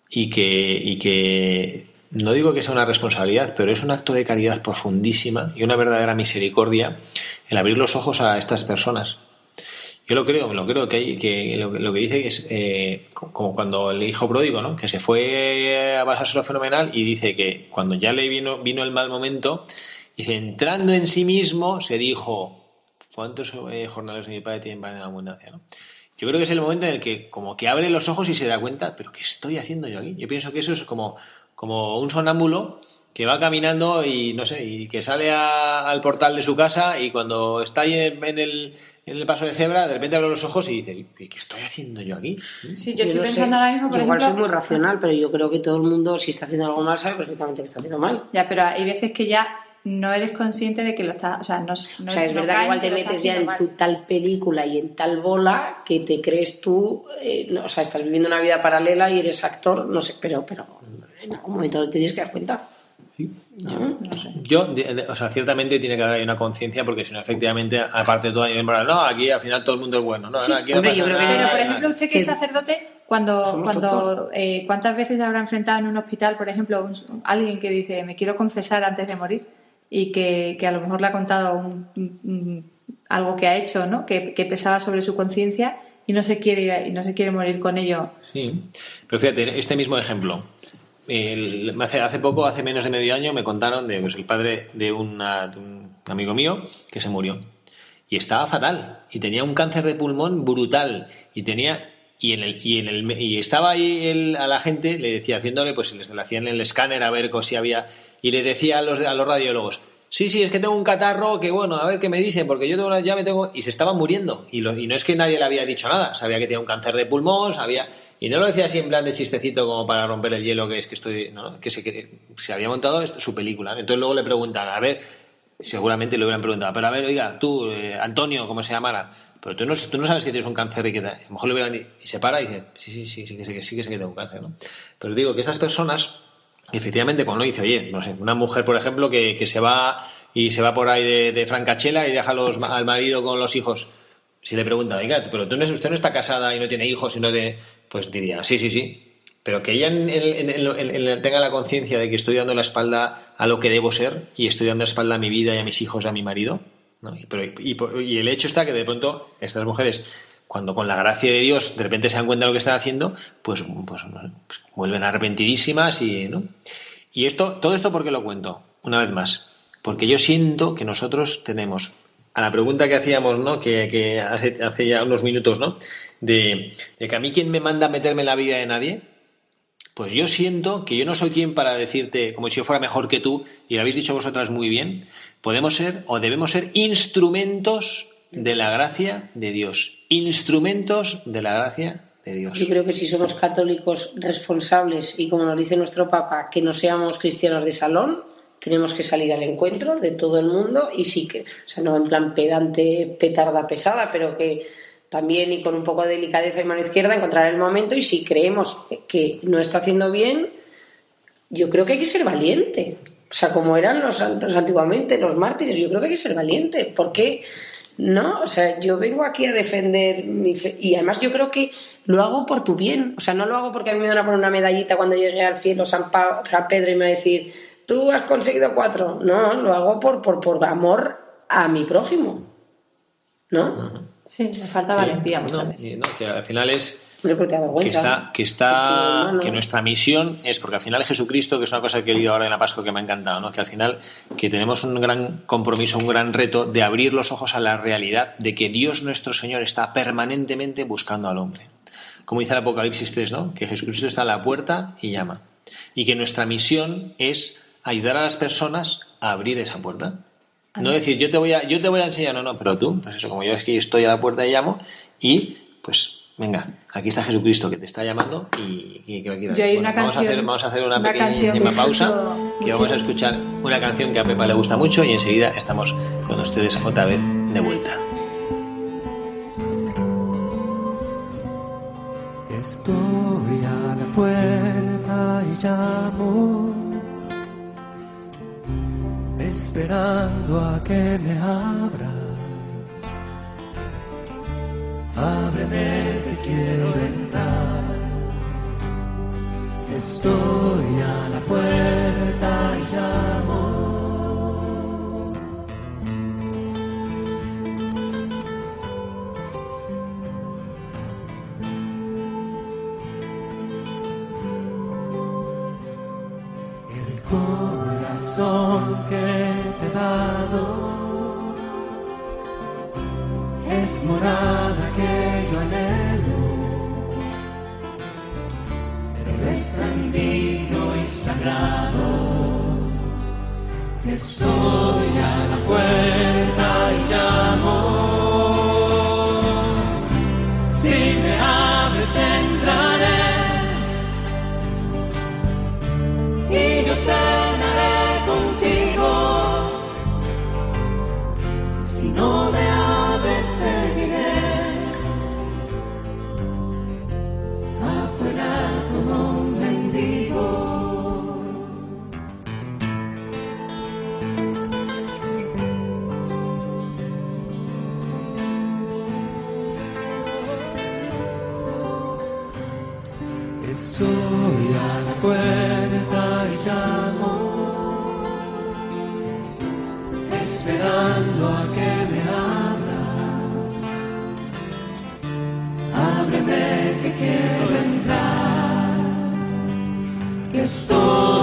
y que, y que no digo que sea una responsabilidad, pero es un acto de caridad profundísima y una verdadera misericordia el abrir los ojos a estas personas. Yo lo creo, lo creo que, hay, que lo, lo que dice es eh, co- como cuando el hijo pródigo, ¿no? que se fue a pasárselo fenomenal y dice que cuando ya le vino, vino el mal momento, dice, entrando en sí mismo, se dijo, ¿cuántos eh, jornales de mi padre tienen pan en abundancia? ¿no? Yo creo que es el momento en el que como que abre los ojos y se da cuenta, pero ¿qué estoy haciendo yo aquí? Yo pienso que eso es como, como un sonámbulo que va caminando y no sé, y que sale al portal de su casa y cuando está en, en el, en el paso de cebra, de repente abre los ojos y dice, ¿y qué estoy haciendo yo aquí? Sí, yo estoy no sé. pensando ahora mismo, por Yo igual ejemplo. soy muy racional, pero yo creo que todo el mundo, si está haciendo algo mal, sabe perfectamente que está haciendo mal. Ya, pero hay veces que ya no eres consciente de que lo estás. O sea, no, O sea, es no verdad que igual te metes ya en tu mal. tal película y en tal bola que te crees tú, eh, no, o sea, estás viviendo una vida paralela y eres actor, no sé, pero, pero en algún momento te tienes que dar cuenta. ¿No? Yo, de- de- o sea, ciertamente tiene que haber ahí una conciencia porque si no, efectivamente, aparte de todo no, aquí al final todo el mundo es bueno, no, Sí, no, aquí no hombre, yo creo que-. Pero, por Ah, ejemplo, usted que es sacerdote, cuando, cuando eh, ¿cuántas veces habrá enfrentado en un hospital, por ejemplo, un- alguien que dice, me quiero confesar antes de morir? Y que, que a lo mejor le ha contado un- un- algo que ha hecho, ¿no? Que, que pesaba sobre su conciencia y no se quiere ir y no se quiere morir con ello. Sí, pero fíjate, este mismo ejemplo. Hace, hace poco, hace menos de medio año, me contaron de pues, el padre de, una, un amigo mío que se murió. Y estaba fatal. Y tenía un cáncer de pulmón brutal. Y tenía y en el y en el y estaba ahí el, a la gente le decía haciéndole pues les le hacían el escáner a ver si había y le decía a los a los radiólogos sí sí es que tengo un catarro que bueno a ver qué me dicen porque yo tengo ya me tengo y se estaba muriendo y, y no es que nadie le había dicho nada sabía que tenía un cáncer de pulmón sabía y no lo decía así en plan de chistecito como para romper el hielo que es que estoy ¿no? que se que se había montado su película entonces luego le preguntan a ver seguramente le hubieran preguntado pero a ver oiga tú eh, Antonio cómo se llamara pero tú no, tú no sabes que tienes un cáncer y que a lo mejor le hubieran y se para y dice, sí, sí, sí, sí, que sí, sí, que, sí, que tengo cáncer, ¿no? Pero digo que estas personas, efectivamente, cuando dice, oye, no sé, una mujer, por ejemplo, que, que se va y se va por ahí de, de francachela y deja los, al marido con los hijos, si le pregunta, oiga, pero tú no, usted no está casada y no tiene hijos, sino de, pues diría, sí, sí, sí. Pero que ella tenga la conciencia de que estoy dando la espalda a lo que debo ser y estoy dando la espalda a mi vida y a mis hijos y a mi marido, y, el hecho está que de pronto estas mujeres, cuando con la gracia de Dios de repente se dan cuenta de lo que están haciendo, pues, pues, pues, vuelven arrepentidísimas y, ¿no? Y esto, todo esto, ¿por qué lo cuento? Una vez más. Porque yo siento que nosotros tenemos, a la pregunta que hacíamos, ¿no? Que, hace, hace, ya unos minutos, ¿no? De, que a mí quién me manda a meterme en la vida de nadie, pues yo siento que yo no soy quien para decirte como si yo fuera mejor que tú, y lo habéis dicho vosotras muy bien, podemos ser o debemos ser instrumentos de la gracia de Dios. Instrumentos de la gracia de Dios. Yo creo que si somos católicos responsables y como nos dice nuestro Papa, que no seamos cristianos de salón, tenemos que salir al encuentro de todo el mundo y sí que, o sea, no en plan pedante, petarda pesada, pero que también y con un poco de delicadeza y mano izquierda encontrar el momento y si creemos que no está haciendo bien, yo creo que hay que ser valiente. O sea, como eran los santos antiguamente, los mártires, yo creo que hay que ser valiente. ¿Por qué? No, o sea, yo vengo aquí a defender mi fe. Y además yo creo que lo hago por tu bien. O sea, no lo hago porque a mí me van a poner una medallita cuando llegue al cielo San, Pedro y me va a decir, tú has conseguido cuatro. No, lo hago por, por, por amor a mi prójimo. ¿No? Sí, me falta valentía muchas veces. No, que al final es que está, que está, que nuestra misión es, porque al final Jesucristo, que es una cosa que he leído ahora en la Pascua que me ha encantado, ¿no? que al final que tenemos un gran compromiso, un gran reto de abrir los ojos a la realidad de que Dios nuestro Señor está permanentemente buscando al hombre. Como dice el Apocalipsis 3, ¿no? que Jesucristo está a la puerta y llama. Y que nuestra misión es ayudar a las personas a abrir esa puerta. No decir, yo te voy a, yo te voy a enseñar, no, no, pero tú, pues eso, como yo es que estoy a la puerta y llamo, y pues venga, aquí está Jesucristo que te está llamando y, que lo quiera. vamos, a hacer, vamos a hacer una, pequeña pausa y vamos a escuchar una canción que a Pepa le gusta mucho y enseguida estamos con ustedes otra vez de vuelta. Estoy a la puerta y llamo, esperando a que me abra ábreme que quiero entrar. Estoy a la puerta y llamo. Corazón que te he dado es morada que yo anhelo, pero es tan y sagrado que estoy a la puerta y llamo. Esperando a que me abra. ábreme que quiero entrar, que estoy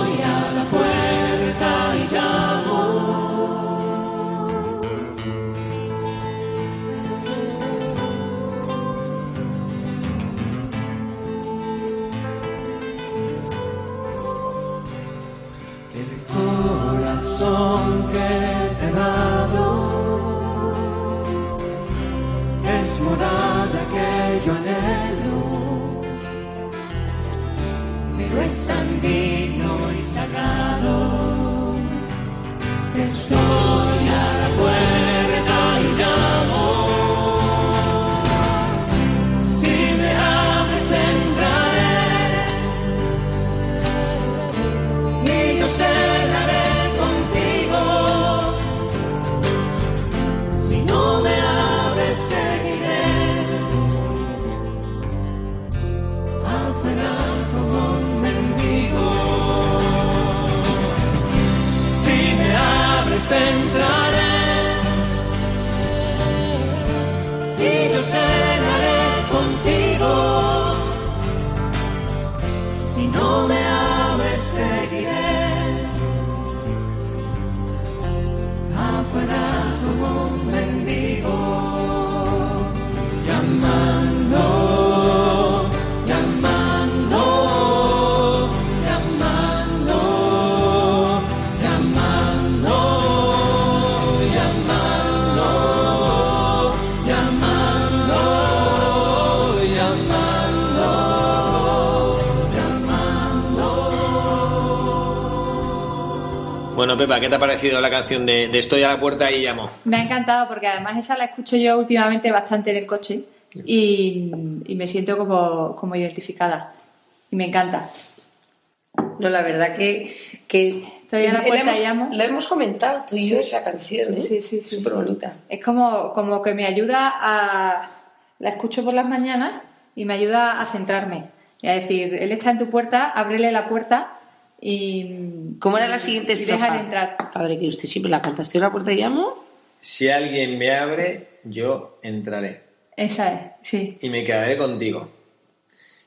pero es tan digno y sagrado. Estoy Pepa, ¿qué te ha parecido la canción de, de Estoy a la puerta y llamo? Me ha encantado porque además esa la escucho yo últimamente bastante en el coche y, y me siento como, como identificada. Y me encanta. No, la verdad que. que Estoy a la puerta hemos, y llamo. La hemos comentado tú y yo esa canción, ¿eh? Sí, sí, sí. Súper sí. bonita. Es como, como que me ayuda a... La escucho por las mañanas y me ayuda a centrarme. Y a decir, él está en tu puerta, ábrele la puerta y... ¿Cómo era la siguiente y estrofa? entrar. Padre, que usted siempre la canta. Estoy a la puerta y llamo. Si alguien me abre, yo entraré Esa es, sí, y me quedaré contigo.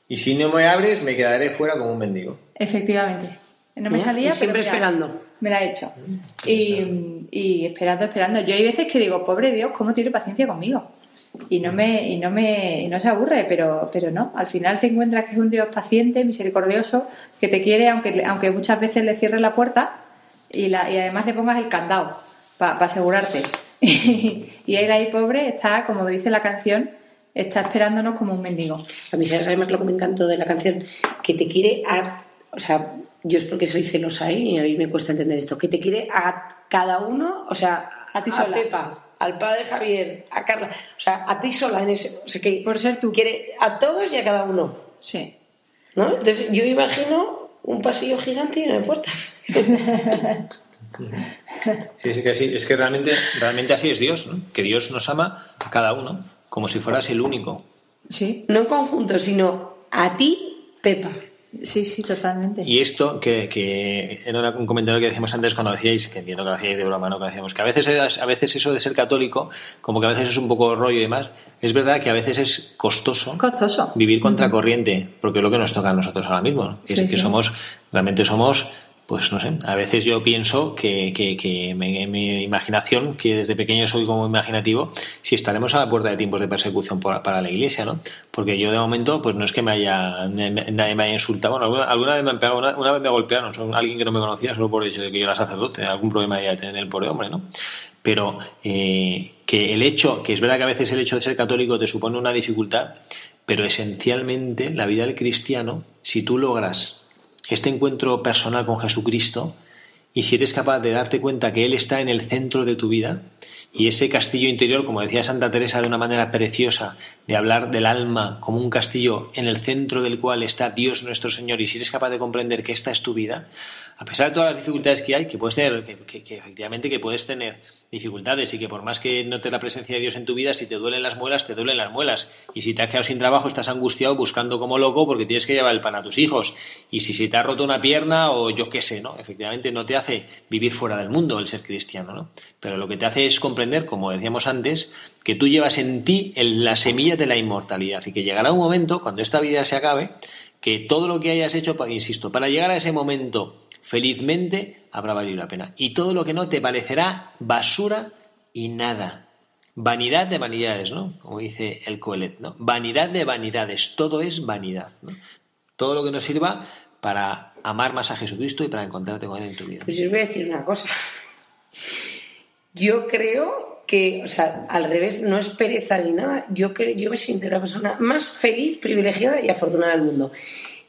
Y si no me abres, me quedaré fuera como un mendigo. efectivamente. No me ¿Eh? salía, pero siempre mira, esperando. Me la he hecho. Y, y esperando, esperando. Yo hay veces que digo, pobre Dios, ¿cómo tiene paciencia conmigo? Y no me, y no me, y no se aburre, pero, pero no. Al final te encuentras que es un Dios paciente, misericordioso, que te quiere, aunque, aunque muchas veces le cierres la puerta y, la, y además le pongas el candado para asegurarte. <laughs> y él ahí, pobre, está, como dice la canción, está esperándonos como un mendigo. A mí, ¿sabes además lo que me encantó de la canción? Que te quiere a. O sea, yo es porque soy celosa ¿eh? y a mí me cuesta entender esto. Que te quiere a cada uno, o sea, A ti sola. Pepa, al padre Javier, a Carla, o sea, a ti sola en ese. O sea, que Por ser tú. quiere a todos y a cada uno. Sí. ¿No? Entonces, yo imagino un pasillo gigante lleno de puertas. <laughs> Sí, sí que sí. Es que realmente, realmente así es Dios, ¿no? Que Dios nos ama a cada uno como si fueras el único. Sí, No en conjunto, sino a ti, Pepa. Sí, sí, totalmente. Y esto, que, que era un comentario que decíamos antes cuando decíais, que entiendo que lo hacíais de broma, ¿no? Que decíamos que a veces, es- a veces eso de ser católico, como que a veces es un poco rollo y demás, es verdad que a veces es costoso Costoso. vivir contracorriente, porque es lo que nos toca a nosotros ahora mismo, que, es- que sí. somos, realmente somos, pues no sé, a veces yo pienso que, que, que mi imaginación, que desde pequeño soy como imaginativo, si estaremos a la puerta de tiempos de persecución para la iglesia, ¿no? Porque yo de momento, pues no es que me haya, nadie me haya insultado, bueno, alguna, vez me han pegado, una, vez me golpearon, son alguien que no me conocía solo por el hecho de que yo era sacerdote, algún problema ya tener el pobre hombre, ¿no? Pero eh, que el hecho, que es verdad que a veces el hecho de ser católico te supone una dificultad, pero esencialmente la vida del cristiano, si tú logras este encuentro personal con Jesucristo y si eres capaz de darte cuenta que Él está en el centro de tu vida y ese castillo interior, como decía Santa Teresa de una manera preciosa, de hablar del alma como un castillo en el centro del cual está Dios nuestro Señor y si eres capaz de comprender que esta es tu vida, a pesar de todas las dificultades que hay, que puedes tener, que, que- efectivamente que puedes tener dificultades y que por más que notes la presencia de Dios en tu vida, si te duelen las muelas, te duelen las muelas. Y si te has quedado sin trabajo, estás angustiado buscando como loco porque tienes que llevar el pan a tus hijos. Y si se te ha roto una pierna o yo qué sé, ¿no? Efectivamente no te hace vivir fuera del mundo el ser cristiano, ¿no? Pero lo que te hace es comprender, como decíamos antes, que tú llevas en ti la semilla de la inmortalidad y que llegará un momento, cuando esta vida se acabe, que todo lo que hayas hecho, insisto, para llegar a ese momento felizmente, habrá valido la pena. Y todo lo que no te parecerá basura y nada. Vanidad de vanidades, ¿no? Como dice el Coelet, ¿no? Vanidad de vanidades, todo es vanidad, ¿no? Todo lo que nos sirva para amar más a Jesucristo y para encontrarte con Él en tu vida. Pues yo voy a decir una cosa. Yo creo que, o sea, al revés, no es pereza ni nada. Yo, creo, yo me siento la persona más feliz, privilegiada y afortunada del mundo.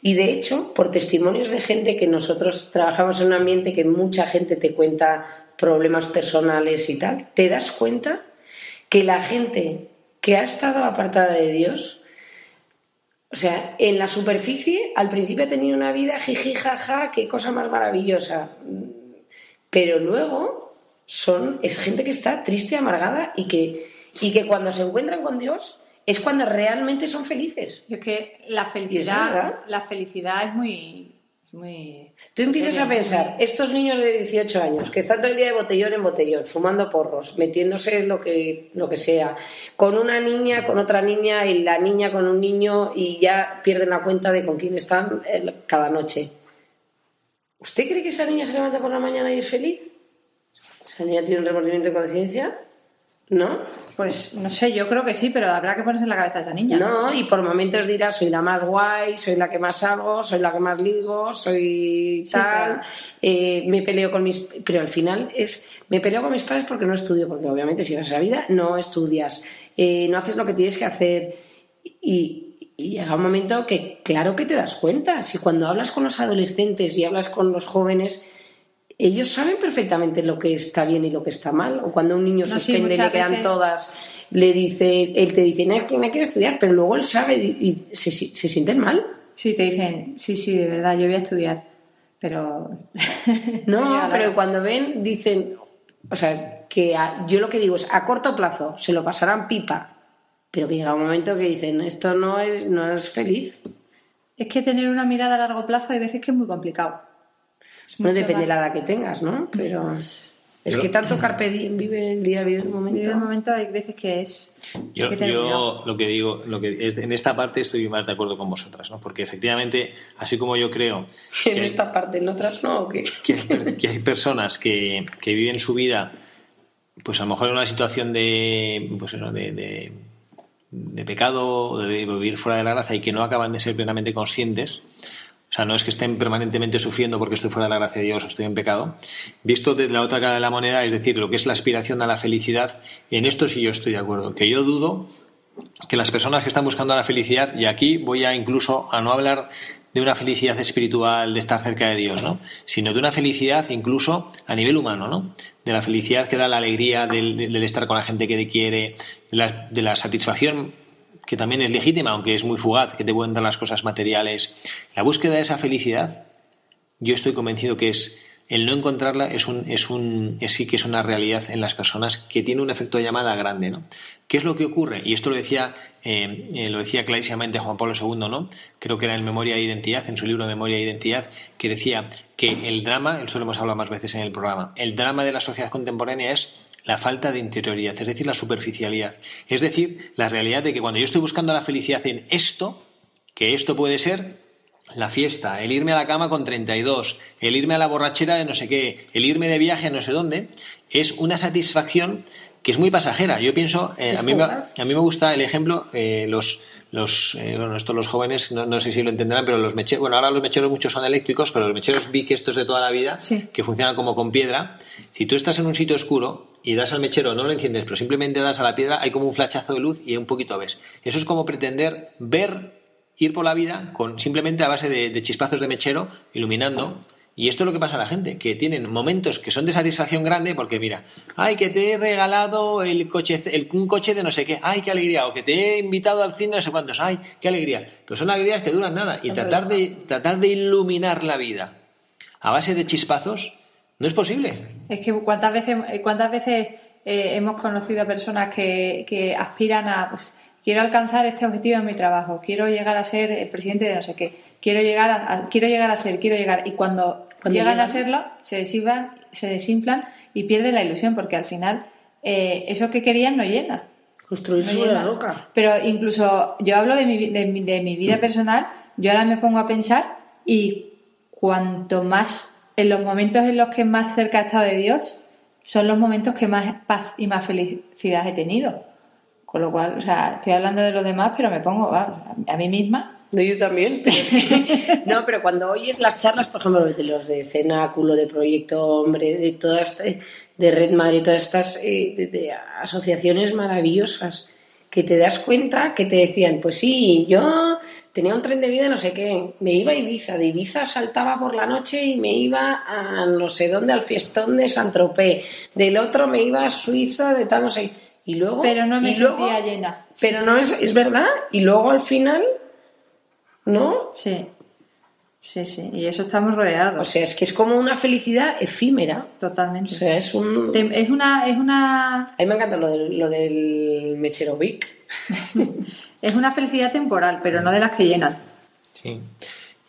Y de hecho, por testimonios de gente que nosotros trabajamos en un ambiente que mucha gente te cuenta problemas personales y tal, te das cuenta que la gente que ha estado apartada de Dios, o sea, en la superficie, al principio ha tenido una vida jiji, jaja, qué cosa más maravillosa. Pero luego son, es gente que está triste, amargada y que, y que cuando se encuentran con Dios es cuando realmente son felices. Yo es que la felicidad, la felicidad es muy, muy. Tú empiezas a pensar, estos niños de 18 años que están todo el día de botellón en botellón, fumando porros, metiéndose lo que, lo que sea, con una niña, con otra niña y la niña con un niño y ya pierden la cuenta de con quién están eh, cada noche. ¿Usted cree que esa niña se levanta por la mañana y es feliz? ¿Esa niña tiene un remordimiento de conciencia? ¿No? Pues no sé, yo creo que sí, pero habrá que ponerse en la cabeza a esa niña. No, y por momentos dirá, soy la más guay, soy la que más hago, soy la que más ligo, soy Sí, tal, eh, me peleo con mis... Pero al final es, me peleo con mis padres porque no estudio, porque obviamente si vas a la vida no estudias, eh, no haces lo que tienes que hacer. Y, y llega un momento que claro que te das cuenta, si cuando hablas con los adolescentes y hablas con los jóvenes... Ellos saben perfectamente lo que está bien y lo que está mal. O cuando un niño No, sí, suspende y le quedan veces- todas, le dice, él te dice, no, es que no quiero estudiar, pero luego él sabe y, y se, se sienten mal. Sí, te dicen, sí, sí, de verdad, yo voy a estudiar. Pero. <laughs> No, pero cuando ven, dicen, o sea, que a- yo lo que digo es, a corto plazo se lo pasarán pipa, pero que llega un momento que dicen, esto no es, no es feliz. Es que tener una mirada a largo plazo hay veces que es muy complicado. No depende de la edad que tengas, ¿no? Pero es que tanto carpe diem, vive el día, vive el momento. Vive el momento, hay veces que es. Yo, que yo lo que digo, lo que es, en esta parte estoy más de acuerdo con vosotras, ¿no? Porque efectivamente, así como yo creo <laughs> En esta parte, en otras no, ¿o qué? que hay, per- que hay personas que, que viven su vida, pues a lo mejor en una situación de, pues eso, de, de, de pecado, o de vivir fuera de la gracia y que no acaban de ser plenamente conscientes. Sea, no es que estén permanentemente sufriendo porque estoy fuera de la gracia de Dios o estoy en pecado. Visto desde la otra cara de la moneda, es decir, lo que es la aspiración a la felicidad, en esto sí yo estoy de acuerdo. Que yo dudo que las personas que están buscando la felicidad, y aquí voy a incluso a no hablar de una felicidad espiritual, de estar cerca de Dios, ¿no? Sino de una felicidad incluso a nivel humano, ¿no? De la felicidad que da la alegría del, del estar con la gente que te quiere, de la, de la satisfacción que también es legítima, aunque es muy fugaz, que te pueden dar las cosas materiales. La búsqueda de esa felicidad, yo estoy convencido que es el no encontrarla es un, es un es sí que es una realidad en las personas que tiene un efecto de llamada grande, ¿no? ¿Qué es lo que ocurre? Y esto lo decía eh, eh, lo decía clarísimamente Juan Pablo II, ¿no? Creo que era en Memoria e Identidad, en su libro Memoria e Identidad, que decía que el drama, eso lo hemos hablado más veces en el programa, el drama de la sociedad contemporánea es la falta de interioridad, es decir, la superficialidad. Es decir, la realidad de que cuando yo estoy buscando la felicidad en esto, que esto puede ser la fiesta, el irme a la cama con 32, el irme a la borrachera de no sé qué, el irme de viaje a no sé dónde, es una satisfacción que es muy pasajera. Yo pienso, eh, a, mí me, a mí me gusta el ejemplo, eh, los, los, eh, bueno, esto los jóvenes, no, no sé si lo entenderán, pero los mecheros, bueno, ahora los mecheros muchos son eléctricos, pero los mecheros vi que estos de toda la vida, Sí. que funcionan como con piedra, si tú estás en un sitio oscuro y das al mechero, no lo enciendes, pero simplemente das a la piedra, hay como un flachazo de luz y un poquito ves. Eso es como pretender ver, ir por la vida con simplemente a base de, de chispazos de mechero, iluminando. Y esto es lo que pasa a la gente, que tienen momentos que son de satisfacción grande porque mira, ay, que te he regalado el coche, el, un coche de no sé qué, ay, qué alegría, o que te he invitado al cine no sé cuántos, ay, qué alegría. Pero son alegrías que duran nada. Y tratar de, tratar de iluminar la vida a base de chispazos no es posible. Es que cuántas veces, cuántas veces eh, hemos conocido a personas que, que aspiran a, pues, quiero alcanzar este objetivo en mi trabajo, quiero llegar a ser el presidente de no sé qué, quiero llegar a, a- quiero llegar a ser, quiero llegar, y cuando, Cuando llegan a serlo, se desinflan, se desinflan y pierden la ilusión, porque al final eh, eso que querían no llena. Construir No sobre llena. la roca. Pero incluso yo hablo de mi, de, mi, de mi vida personal yo ahora me pongo a pensar y cuanto más, en los momentos en los que más cerca he estado de Dios, son los momentos que más paz y más felicidad he tenido. Con lo cual, o sea, estoy hablando de los demás, pero me pongo a mí misma no, yo también. <laughs> no, pero cuando oyes las charlas, por ejemplo, de los de Cenáculo, de Proyecto Hombre, de todas, de Red Madrid, todas estas eh, asociaciones maravillosas, que te das cuenta que te decían, pues sí, yo tenía un tren de vida, no sé qué, me iba a Ibiza, de Ibiza saltaba por la noche y me iba a no sé dónde, al fiestón de San Tropez, del otro me iba a Suiza, de tal, no sé. Y luego. Pero no me sentía llena. Pero no es, es verdad. Y luego al final ¿no? Sí. Sí, sí, y eso estamos rodeados. O sea, es que es como una felicidad efímera. Totalmente. O sea, es un... Es una... Es una... A mí me encanta lo del, lo del mechero Vic. <laughs> es una felicidad temporal, pero no de las que llenan. Sí.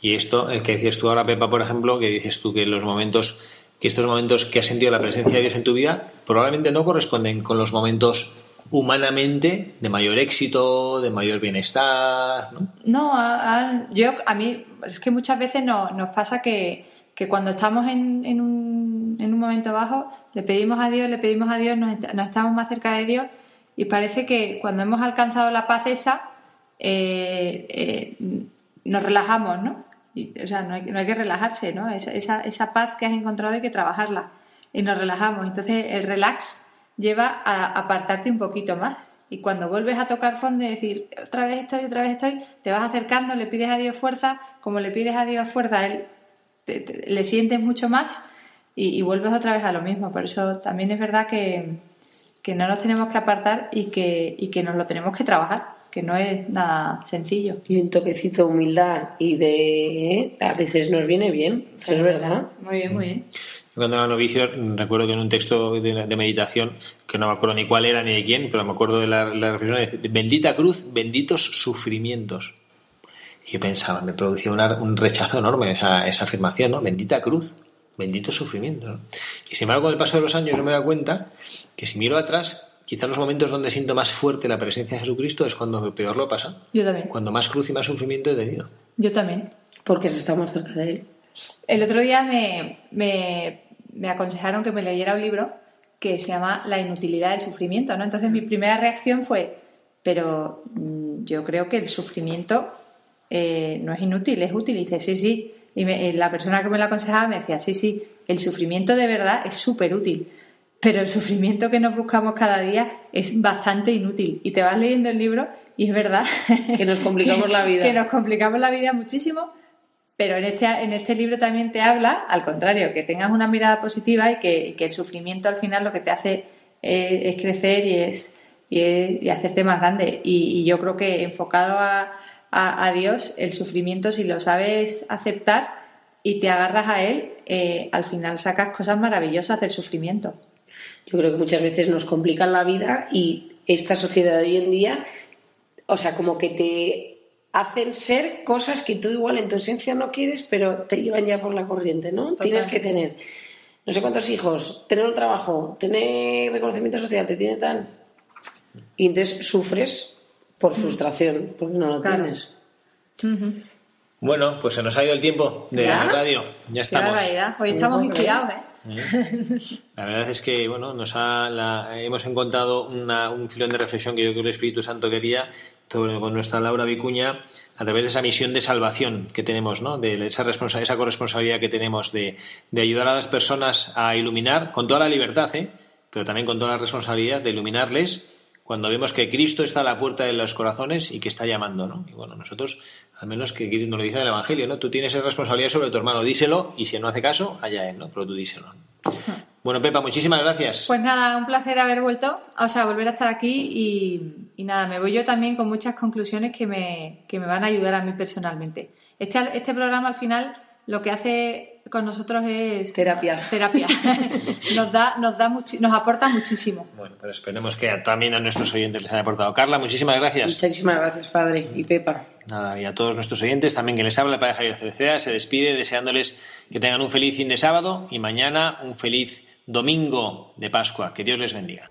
Y esto eh, que decías tú ahora, Pepa, por ejemplo, que dices tú que los momentos, que estos momentos que has sentido la presencia de Dios en tu vida, probablemente no corresponden con los momentos humanamente de mayor éxito, de mayor bienestar. No, no a, yo a mí es que muchas veces no, nos pasa que, que cuando estamos en, en, un, en, un, momento bajo, le pedimos a Dios, le pedimos a Dios, nos, estamos más cerca de Dios y parece que cuando hemos alcanzado la paz esa, eh, eh, nos relajamos, ¿no? o sea, no hay, no hay, que relajarse, ¿no? Esa, esa, esa paz que has encontrado hay que trabajarla y nos relajamos. Entonces, el relax lleva a apartarte un poquito más. Y cuando vuelves a tocar fondo y decir, otra vez estoy, otra vez estoy, te vas acercando, le pides a Dios fuerza, como le pides a Dios fuerza, él le sientes mucho más y, vuelves otra vez a lo mismo. Por eso también es verdad que, que no nos tenemos que apartar y que, y que nos lo tenemos que trabajar, que no es nada sencillo. Y un toquecito de humildad y de... ¿eh? A veces nos viene bien, es verdad. Muy bien, muy bien cuando era novicio recuerdo que en un texto de, meditación, que no me acuerdo ni cuál era ni de quién, pero me acuerdo de la, reflexión, de bendita cruz, benditos sufrimientos. Y yo pensaba, me producía un rechazo enorme esa, esa, afirmación, ¿no? Bendita cruz, benditos sufrimientos. Y sin embargo, con el paso de los años yo me doy cuenta que si miro atrás, quizás los momentos donde siento más fuerte la presencia de Jesucristo es cuando peor lo pasa. Yo también. Cuando más cruz y más sufrimiento he tenido. Yo también. Porque se está más cerca de él. El otro día me, me me aconsejaron que me leyera un libro que se llama La inutilidad del sufrimiento, ¿no? Entonces mi primera reacción fue, pero mm, yo creo que el sufrimiento eh, no es inútil, es útil. Y dice, sí, sí. Y eh, la persona que me lo aconsejaba me decía, sí, sí, el sufrimiento de verdad es súper útil, pero el sufrimiento que nos buscamos cada día es bastante inútil. Y te vas leyendo el libro y es verdad <laughs> que nos complicamos la vida. Que nos complicamos la vida muchísimo pero en este, en este libro también te habla, al contrario, que tengas una mirada positiva y que, el sufrimiento al final lo que te hace es, crecer y es, y hacerte más grande. Y, yo creo que enfocado a, Dios, el sufrimiento, si lo sabes aceptar y te agarras a Él, eh, al final sacas cosas maravillosas del sufrimiento. Yo creo que muchas veces nos complican la vida y esta sociedad de hoy en día, o sea, como que te hacen ser cosas que tú igual en tu esencia no quieres, pero te llevan ya por la corriente, ¿no? Tienes que tener no sé cuántos hijos, tener un trabajo, tener reconocimiento social, te tiene tal. Y entonces sufres por frustración, porque no lo tienes. Bueno, pues se nos ha ido el tiempo de la radio. Ya estamos. Hoy estamos inspirados, ¿eh? La verdad es que bueno, nos hemos encontrado un filón de reflexión que yo creo que el Espíritu Santo quería con nuestra Laura Vicuña a través de esa misión de salvación que tenemos, ¿no? de esa, esa corresponsabilidad que tenemos de, ayudar a las personas a iluminar con toda la libertad, ¿eh? pero también con toda la responsabilidad de iluminarles cuando vemos que Cristo está a la puerta de los corazones y que está llamando, ¿no? Y bueno, nosotros, al menos que nos lo dice el Evangelio, ¿no? Tú tienes esa responsabilidad sobre tu hermano, díselo y si no hace caso, allá él, ¿no? Pero tú díselo. <laughs> Bueno, Pepa, muchísimas gracias. Pues nada, un placer haber vuelto, o sea, volver a estar aquí y, nada, me voy yo también con muchas conclusiones que me, que me van a ayudar a mí personalmente. Este, este programa al final lo que hace con nosotros es terapia. <laughs> Terapia. nos da, nos da nos aporta muchísimo. Bueno, pero esperemos que también a nuestros oyentes les haya aportado. Carla, muchísimas gracias. Muchísimas gracias, padre y Pepa. Nada, y a todos nuestros oyentes también que les habla el padre Javier Cereceda, se despide deseándoles que tengan un feliz fin de sábado y mañana un feliz domingo de Pascua. Que Dios les bendiga.